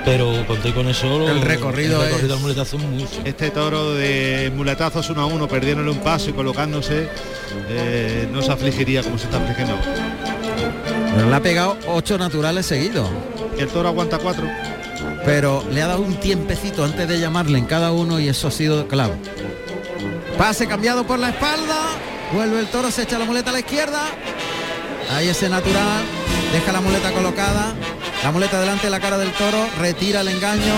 Pero conté con eso. El recorrido el recorrido es- del muletazo es muy. Este toro de muletazos uno a uno, perdiéndole un paso y colocándose, eh, no se afligiría como se está afligiendo. Pero le ha pegado ocho naturales seguidos. El toro aguanta cuatro. pero le ha dado un tiempecito antes de llamarle en cada uno y eso ha sido clave. Pase cambiado por la espalda, vuelve el toro, se echa la muleta a la izquierda, ahí ese natural, deja la muleta colocada, la muleta delante de la cara del toro, retira el engaño,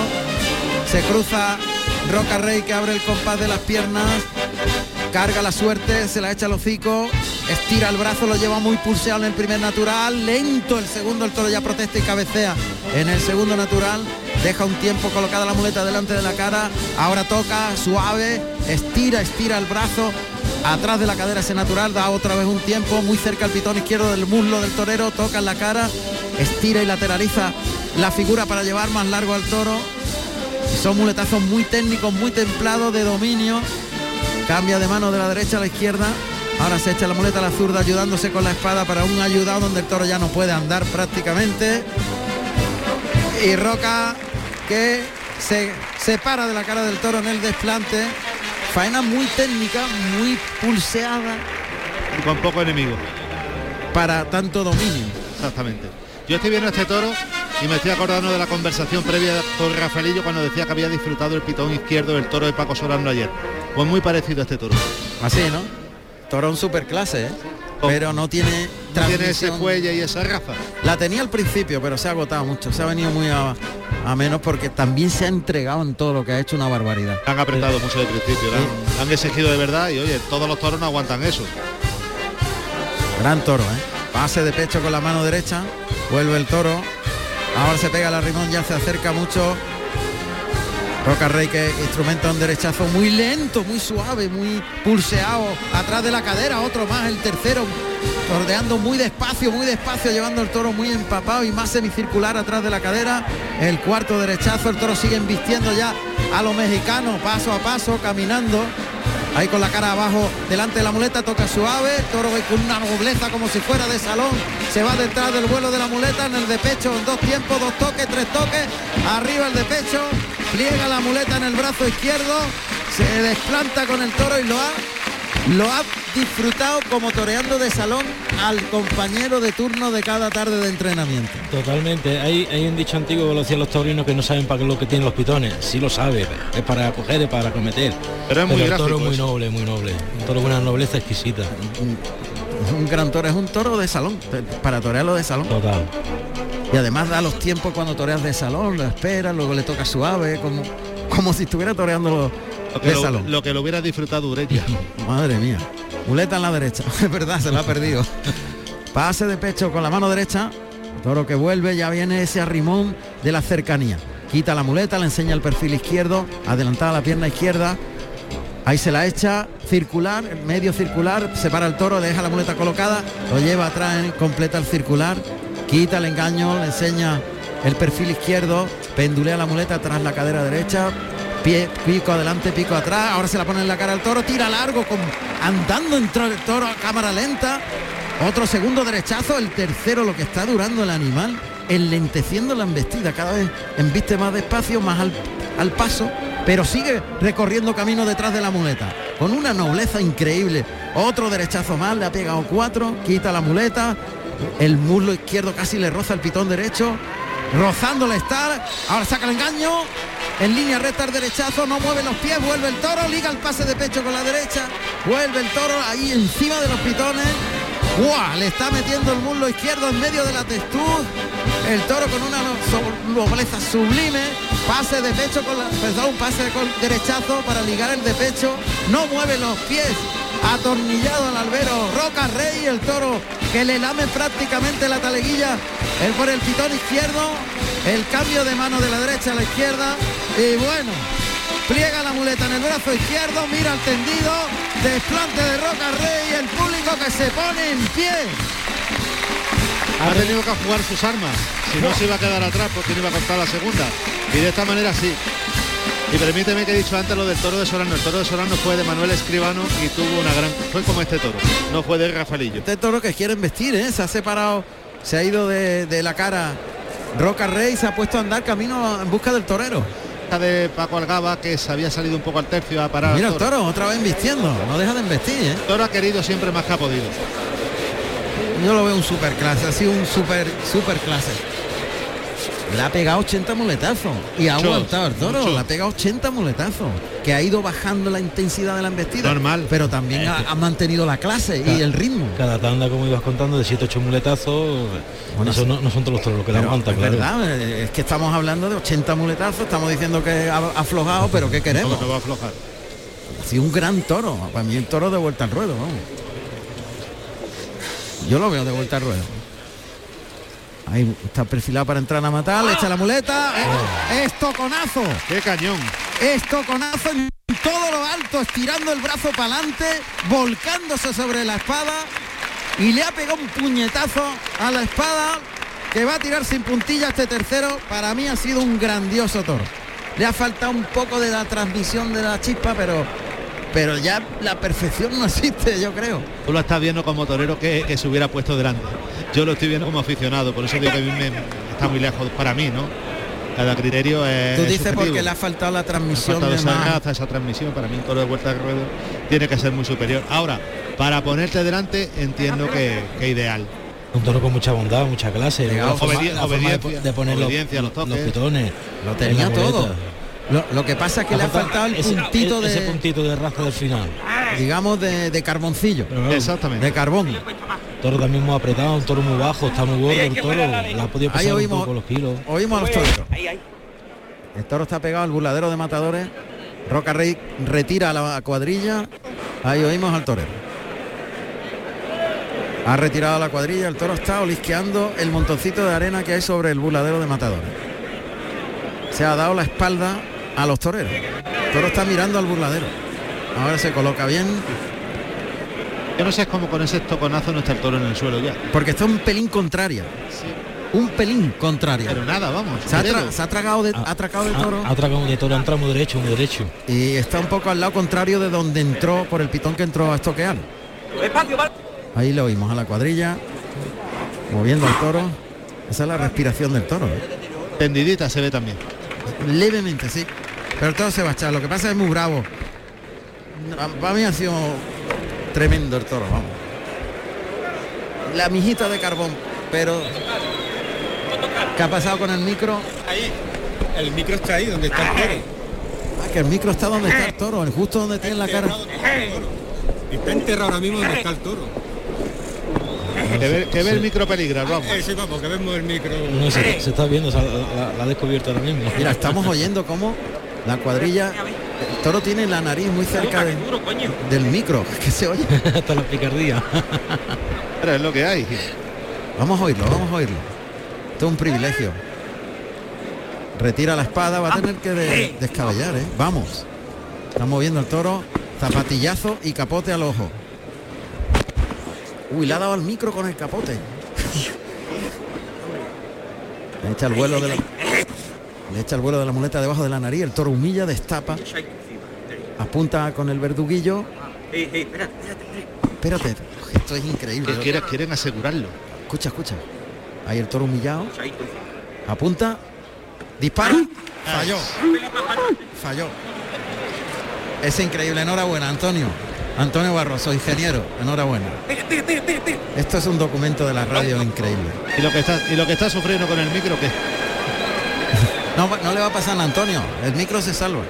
se cruza Roca Rey que abre el compás de las piernas, carga la suerte, se la echa al hocico, estira el brazo, lo lleva muy pulseado en el primer natural, lento el segundo, el toro ya protesta y cabecea en el segundo natural, deja un tiempo colocada la muleta delante de la cara, ahora toca suave, estira, estira el brazo, atrás de la cadera ese natural, da otra vez un tiempo, muy cerca al pitón izquierdo del muslo del torero, toca en la cara, estira y lateraliza la figura para llevar más largo al toro. Son muletazos muy técnicos, muy templados de dominio. Cambia de mano de la derecha a la izquierda. Ahora se echa la muleta a la zurda ayudándose con la espada para un ayudado donde el toro ya no puede andar prácticamente. Y Roca que se separa de la cara del toro en el desplante. Faena muy técnica, muy pulseada Y con poco enemigo. para tanto dominio. Exactamente. Yo estoy viendo este toro y me estoy acordando de la conversación previa con Rafaelillo cuando decía que había disfrutado el pitón izquierdo del toro de Paco Solano ayer. Pues muy parecido a este toro. Así, ¿no? Toro un super clase, ¿eh? Pero no tiene No tiene ese fuelle y esa raza. La tenía al principio, pero se ha agotado mucho. Se ha venido muy a, a menos porque también se ha entregado en todo lo que ha hecho una barbaridad. Han apretado mucho de principio, han exigido de verdad y oye, todos los toros no aguantan eso. Gran toro, ¿eh? Pase de pecho con la mano derecha. Vuelve el toro. Ahora se pega la rimón, ya se acerca mucho. Roca Rey que instrumenta un derechazo muy lento, muy suave, muy pulseado. Atrás de la cadera, otro más, el tercero. Tordeando muy despacio, muy despacio, llevando el toro muy empapado y más semicircular atrás de la cadera. El cuarto derechazo, el toro sigue embistiendo ya a los mexicanos, paso a paso, caminando. Ahí con la cara abajo, delante de la muleta, toca suave, toro con una nobleza como si fuera de salón, se va detrás del vuelo de la muleta en el de pecho, en dos tiempos, dos toques, tres toques, arriba el de pecho, pliega la muleta en el brazo izquierdo, se desplanta con el toro y lo ha, lo ha disfrutado como toreando de salón al compañero de turno de cada tarde de entrenamiento. Totalmente. Hay, hay un dicho antiguo que lo decían los taurinos que no saben para qué es lo que tienen los pitones. Sí lo sabe, es para coger, es para cometer. Pero es muy el gráfico toro es muy noble, muy noble. Un toro con una nobleza exquisita. Un gran toro, es un toro de salón, para torearlo de salón. Total. Y además da los tiempos cuando toreas de salón, lo espera, luego le toca suave, como, como si estuviera toreando Lo que lo, que lo hubiera disfrutado Ureña. Madre mía. Muleta en la derecha. Es verdad, se la ha perdido. Pase de pecho con la mano derecha. Toro que vuelve, ya viene ese arrimón de la cercanía. Quita la muleta, le enseña el perfil izquierdo, adelantada la pierna izquierda. Ahí se la echa, circular, medio circular, separa el toro, le deja la muleta colocada, lo lleva atrás, en- completa el circular, quita el engaño, le enseña el perfil izquierdo, pendulea la muleta tras la cadera derecha, pie, pico adelante, pico atrás, ahora se la pone en la cara al toro, tira largo, con, andando entre el toro a cámara lenta, otro segundo derechazo, el tercero lo que está durando el animal, enlenteciendo la embestida, cada vez embiste más despacio, más al, al paso, pero sigue recorriendo camino detrás de la muleta, con una nobleza increíble. Otro derechazo más, le ha pegado cuatro, quita la muleta, el muslo izquierdo casi le roza el pitón derecho, rozándole está, ahora saca el engaño, en línea recta el derechazo, no mueve los pies, vuelve el toro, liga el pase de pecho con la derecha, vuelve el toro ahí encima de los pitones, ¡Guau! Le está metiendo el muslo izquierdo en medio de la textura. El toro con una nobleza sublime. Pase de pecho con la. Perdón, pase con derechazo para ligar el de pecho. No mueve los pies. Atornillado al albero. Roca Rey, el toro que le lame prácticamente la taleguilla. Él por el pitón izquierdo. El cambio de mano de la derecha a la izquierda. Y bueno, pliega la muleta en el brazo izquierdo, mira al tendido, desplante de Roca Rey, el público que se pone en pie. Ha tenido que jugar sus armas. Si no se iba a quedar atrás porque no iba a contar la segunda. Y de esta manera sí. Y permíteme que he dicho antes lo del toro de Solano. El toro de Solano fue de Manuel Escribano y tuvo una gran. Fue como este toro. No fue de Rafaelillo. Este toro que quieren vestir, ¿eh? se ha separado, se ha ido de, de la cara Roca Rey, se ha puesto a andar camino en busca del torero. de Paco Algaba que se había salido un poco al tercio a parar. Mira el toro, otra vez vistiendo, no deja de embestir, ¿eh? Toro ha querido siempre más que ha podido. Yo lo veo un super clase, ha sido un super, super clase. Le ha pegado 80 muletazos y ha Muchos, aguantado el toro, muchos. le ha pegado 80 muletazos, que ha ido bajando la intensidad de la embestida. Normal. Pero también ha, ha mantenido la clase y el ritmo. Cada tanda, como ibas contando, de 7 8 muletazos, eso no, no son todos los toros los que Pero, aguantan, es claro. verdad, es que estamos hablando de 80 muletazos, estamos diciendo que ha aflojado, pero ¿qué queremos? No, no va a aflojar. Ha sido un gran toro, para mí el toro de vuelta al ruedo, vamos. Yo lo veo de vuelta al ruedo. Ahí está perfilado para entrar a matar, le echa la muleta. eh, Es toconazo. ¡Qué cañón! Es toconazo en todo lo alto, estirando el brazo para adelante, volcándose sobre la espada y le ha pegado un puñetazo a la espada que va a tirar sin puntilla este tercero. Para mí ha sido un grandioso toro. Le ha faltado un poco de la transmisión de la chispa, pero pero ya la perfección no existe, yo creo. Tú lo estás viendo como torero que, que se hubiera puesto delante. Yo lo estoy viendo como aficionado, por eso digo que a mí me, está muy lejos para mí, ¿no? Cada criterio es. Tú dices subjetivo. porque le ha faltado la Ha transmisión faltado de esa raza, esa transmisión, para mí un toro de vuelta de ruedo tiene que ser muy superior. Ahora, para ponerte delante entiendo que, que ideal. Un toro con mucha bondad, mucha clase. Obedi- obediencia, de poner los, obediencia, los los, toques. pitones. Lo tenía todo. Lo, lo que pasa es que le ha faltado el ese- puntito ese de, puntito de raza del final. digamos, de, de carboncillo. Exactamente. De carbón. Toro también muy apretado, un toro muy bajo, está muy gordo el toro. La ha podido Ahí pasar un oímos- poco los kilos. Oímos a los toreros. El toro está pegado al burladero de matadores. Roca Rey retira a la cuadrilla. Ahí oímos al torero. Ha retirado la cuadrilla. El toro está olisqueando el montoncito de arena que hay sobre el burladero de matadores. Se ha dado la espalda a los toreros. El toro está mirando al burladero. Ahora se coloca bien. Yo no sé cómo con ese toconazo no está el toro en el suelo ya. Porque está un pelín contraria. Un pelín contraria. Pero nada, vamos. Se ha, se ha tragado de, ha atracado de toro. Ha atracado de toro, ha entrado muy derecho, muy derecho. y está un poco al lado contrario de donde entró por el pitón que entró a estoquear. Ahí le oímos a la cuadrilla, moviendo al toro. Esa es la respiración del toro. ¿eh? Tendidita se ve también. Levemente, sí. Pero el toro se va a echar. Lo que pasa es muy bravo. Para mí ha sido tremendo el toro, vamos. La mijita de carbón, pero ¿qué ha pasado con el micro? Ahí. El micro está ahí, donde está el toro. Ah, que el micro está donde está el toro, justo donde tiene la cara. Está enterrado ahora mismo donde está el toro. Que ve, que ve el micro peligrar, vamos. Eh, sí, vamos, que vemos el micro. No, se, se está viendo, se ha- la, la ha descubierto ahora mismo. Mira, estamos oyendo cómo la cuadrilla, el toro tiene la nariz muy cerca de- del micro, que se oye. Hasta la picardía. Pero es lo que hay. Vamos a oírlo, vamos a oírlo. Esto es un privilegio. Retira la espada, va a tener que de- descabellar, ¿eh? Vamos. Está moviendo el toro, zapatillazo y capote al ojo. Uy, le ha dado al micro con el capote. Le echa el vuelo de la, le echa el vuelo de la muleta debajo de la nariz, el toro humilla, destapa, apunta con el verduguillo. Espérate, esto es increíble. Quieren asegurarlo. Escucha, escucha. Ahí el toro humillado. Apunta. Dispara. Falló. Falló. Es increíble. Enhorabuena, Antonio. Antonio Barroso, ingeniero. Enhorabuena. Esto es un documento de la radio increíble. Y lo que está, y lo que está sufriendo con el micro, que No, no le va a pasar a Antonio. El micro se salva.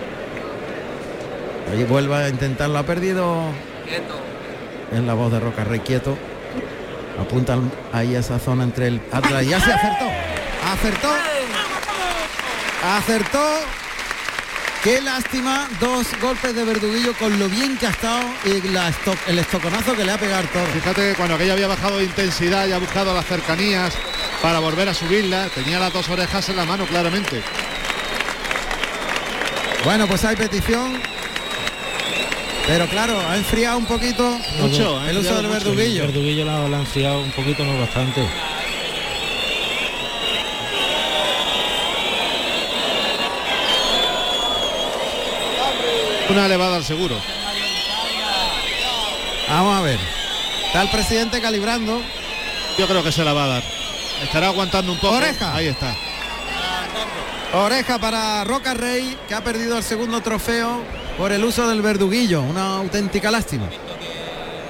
Ahí vuelve a intentarlo. Ha perdido. Es la voz de Roca Rey quieto. Apunta ahí a esa zona entre el atrás. Ya se acertó. Acertó. Acertó. Qué lástima. Dos golpes de verduguillo con lo bien que ha estado y la esto- el estoconazo que le ha pegado. Fíjate que cuando aquella había bajado de intensidad y ha buscado las cercanías para volver a subirla, tenía las dos orejas en la mano claramente. Bueno, pues hay petición. Pero claro, ha enfriado un poquito Mucho, el uso del mucho. verduguillo. El verduguillo la, la ha enfriado un poquito, no bastante. Una elevada al seguro. Vamos a ver. Está el presidente calibrando. Yo creo que se la va a dar. Estará aguantando un poco. Oreja. Ahí está. Oreja para Roca Rey, que ha perdido el segundo trofeo por el uso del verduguillo. Una auténtica lástima.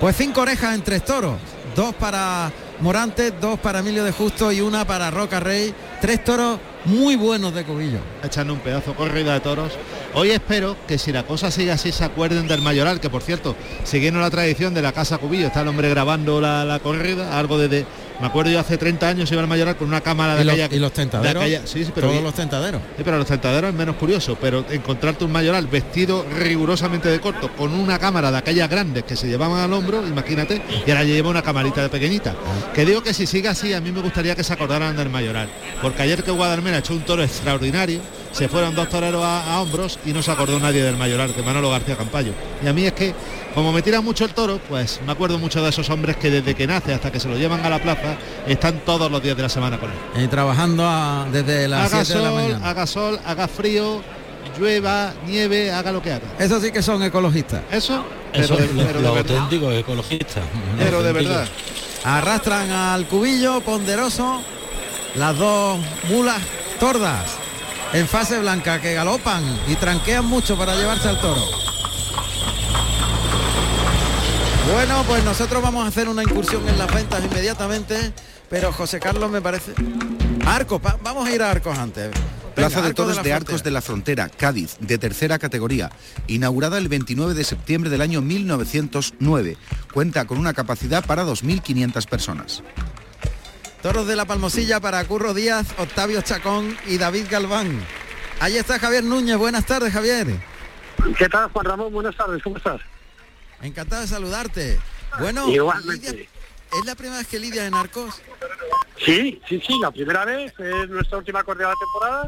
Pues cinco orejas en tres toros. Dos para Morante, dos para Emilio de Justo y una para Roca Rey. Tres toros muy buenos de cubillo. Echando un pedazo corrida de toros. Hoy espero que si la cosa sigue así se acuerden del mayoral, que por cierto, siguiendo la tradición de la Casa Cubillo, está el hombre grabando la, corrida, algo desde. Me acuerdo yo hace 30 años iba al mayoral con una cámara de Y los, aquella. y los de tentaderos. aquella- sí, sí, pero todos y- los tentaderos. Sí, pero los tentaderos es menos curioso, pero encontrarte un mayoral vestido rigurosamente de corto, con una cámara de aquellas grandes que se llevaban al hombro, imagínate, y ahora lleva una camarita de pequeñita. Que digo que si sigue así, a mí me gustaría que se acordaran del mayoral, porque ayer que Guadalmena echó un toro extraordinario, se fueron dos toreros a, a hombros y no se acordó nadie del mayoral, que Manolo García Campayo. Y a mí es que, como me tira mucho el toro, pues me acuerdo mucho de esos hombres que desde que nace hasta que se lo llevan a la plaza, están todos los días de la semana con él. Y trabajando a- desde las haga 7 de la sol, mañana. haga sol, haga frío, llueva, nieve, haga lo que haga. Eso sí que son ecologistas. Eso, Eso pero de, es lo, pero lo de auténtico, ecologista. Pero de verdad. Arrastran al cubillo ponderoso las dos mulas tordas en fase blanca que galopan y tranquean mucho para llevarse al toro. Bueno, pues nosotros vamos a hacer una incursión en las ventas inmediatamente, pero José Carlos me parece... Arcos, vamos a ir a Arcos antes. Plaza de Toros de Frontera. Arcos de la Frontera, Cádiz, de tercera categoría, inaugurada el 29 de septiembre del año 1909. Cuenta con una capacidad para 2.500 personas. Toros de la Palmosilla para Curro Díaz, Octavio Chacón y David Galván. Ahí está Javier Núñez. Buenas tardes, Javier. ¿Qué tal, Juan Ramón? Buenas tardes, ¿cómo estás? Encantado de saludarte. Bueno, Igualmente. Lidia, ¿es la primera vez que lidia en Arcos? Sí, sí, sí, la primera vez, es nuestra última corrida de la temporada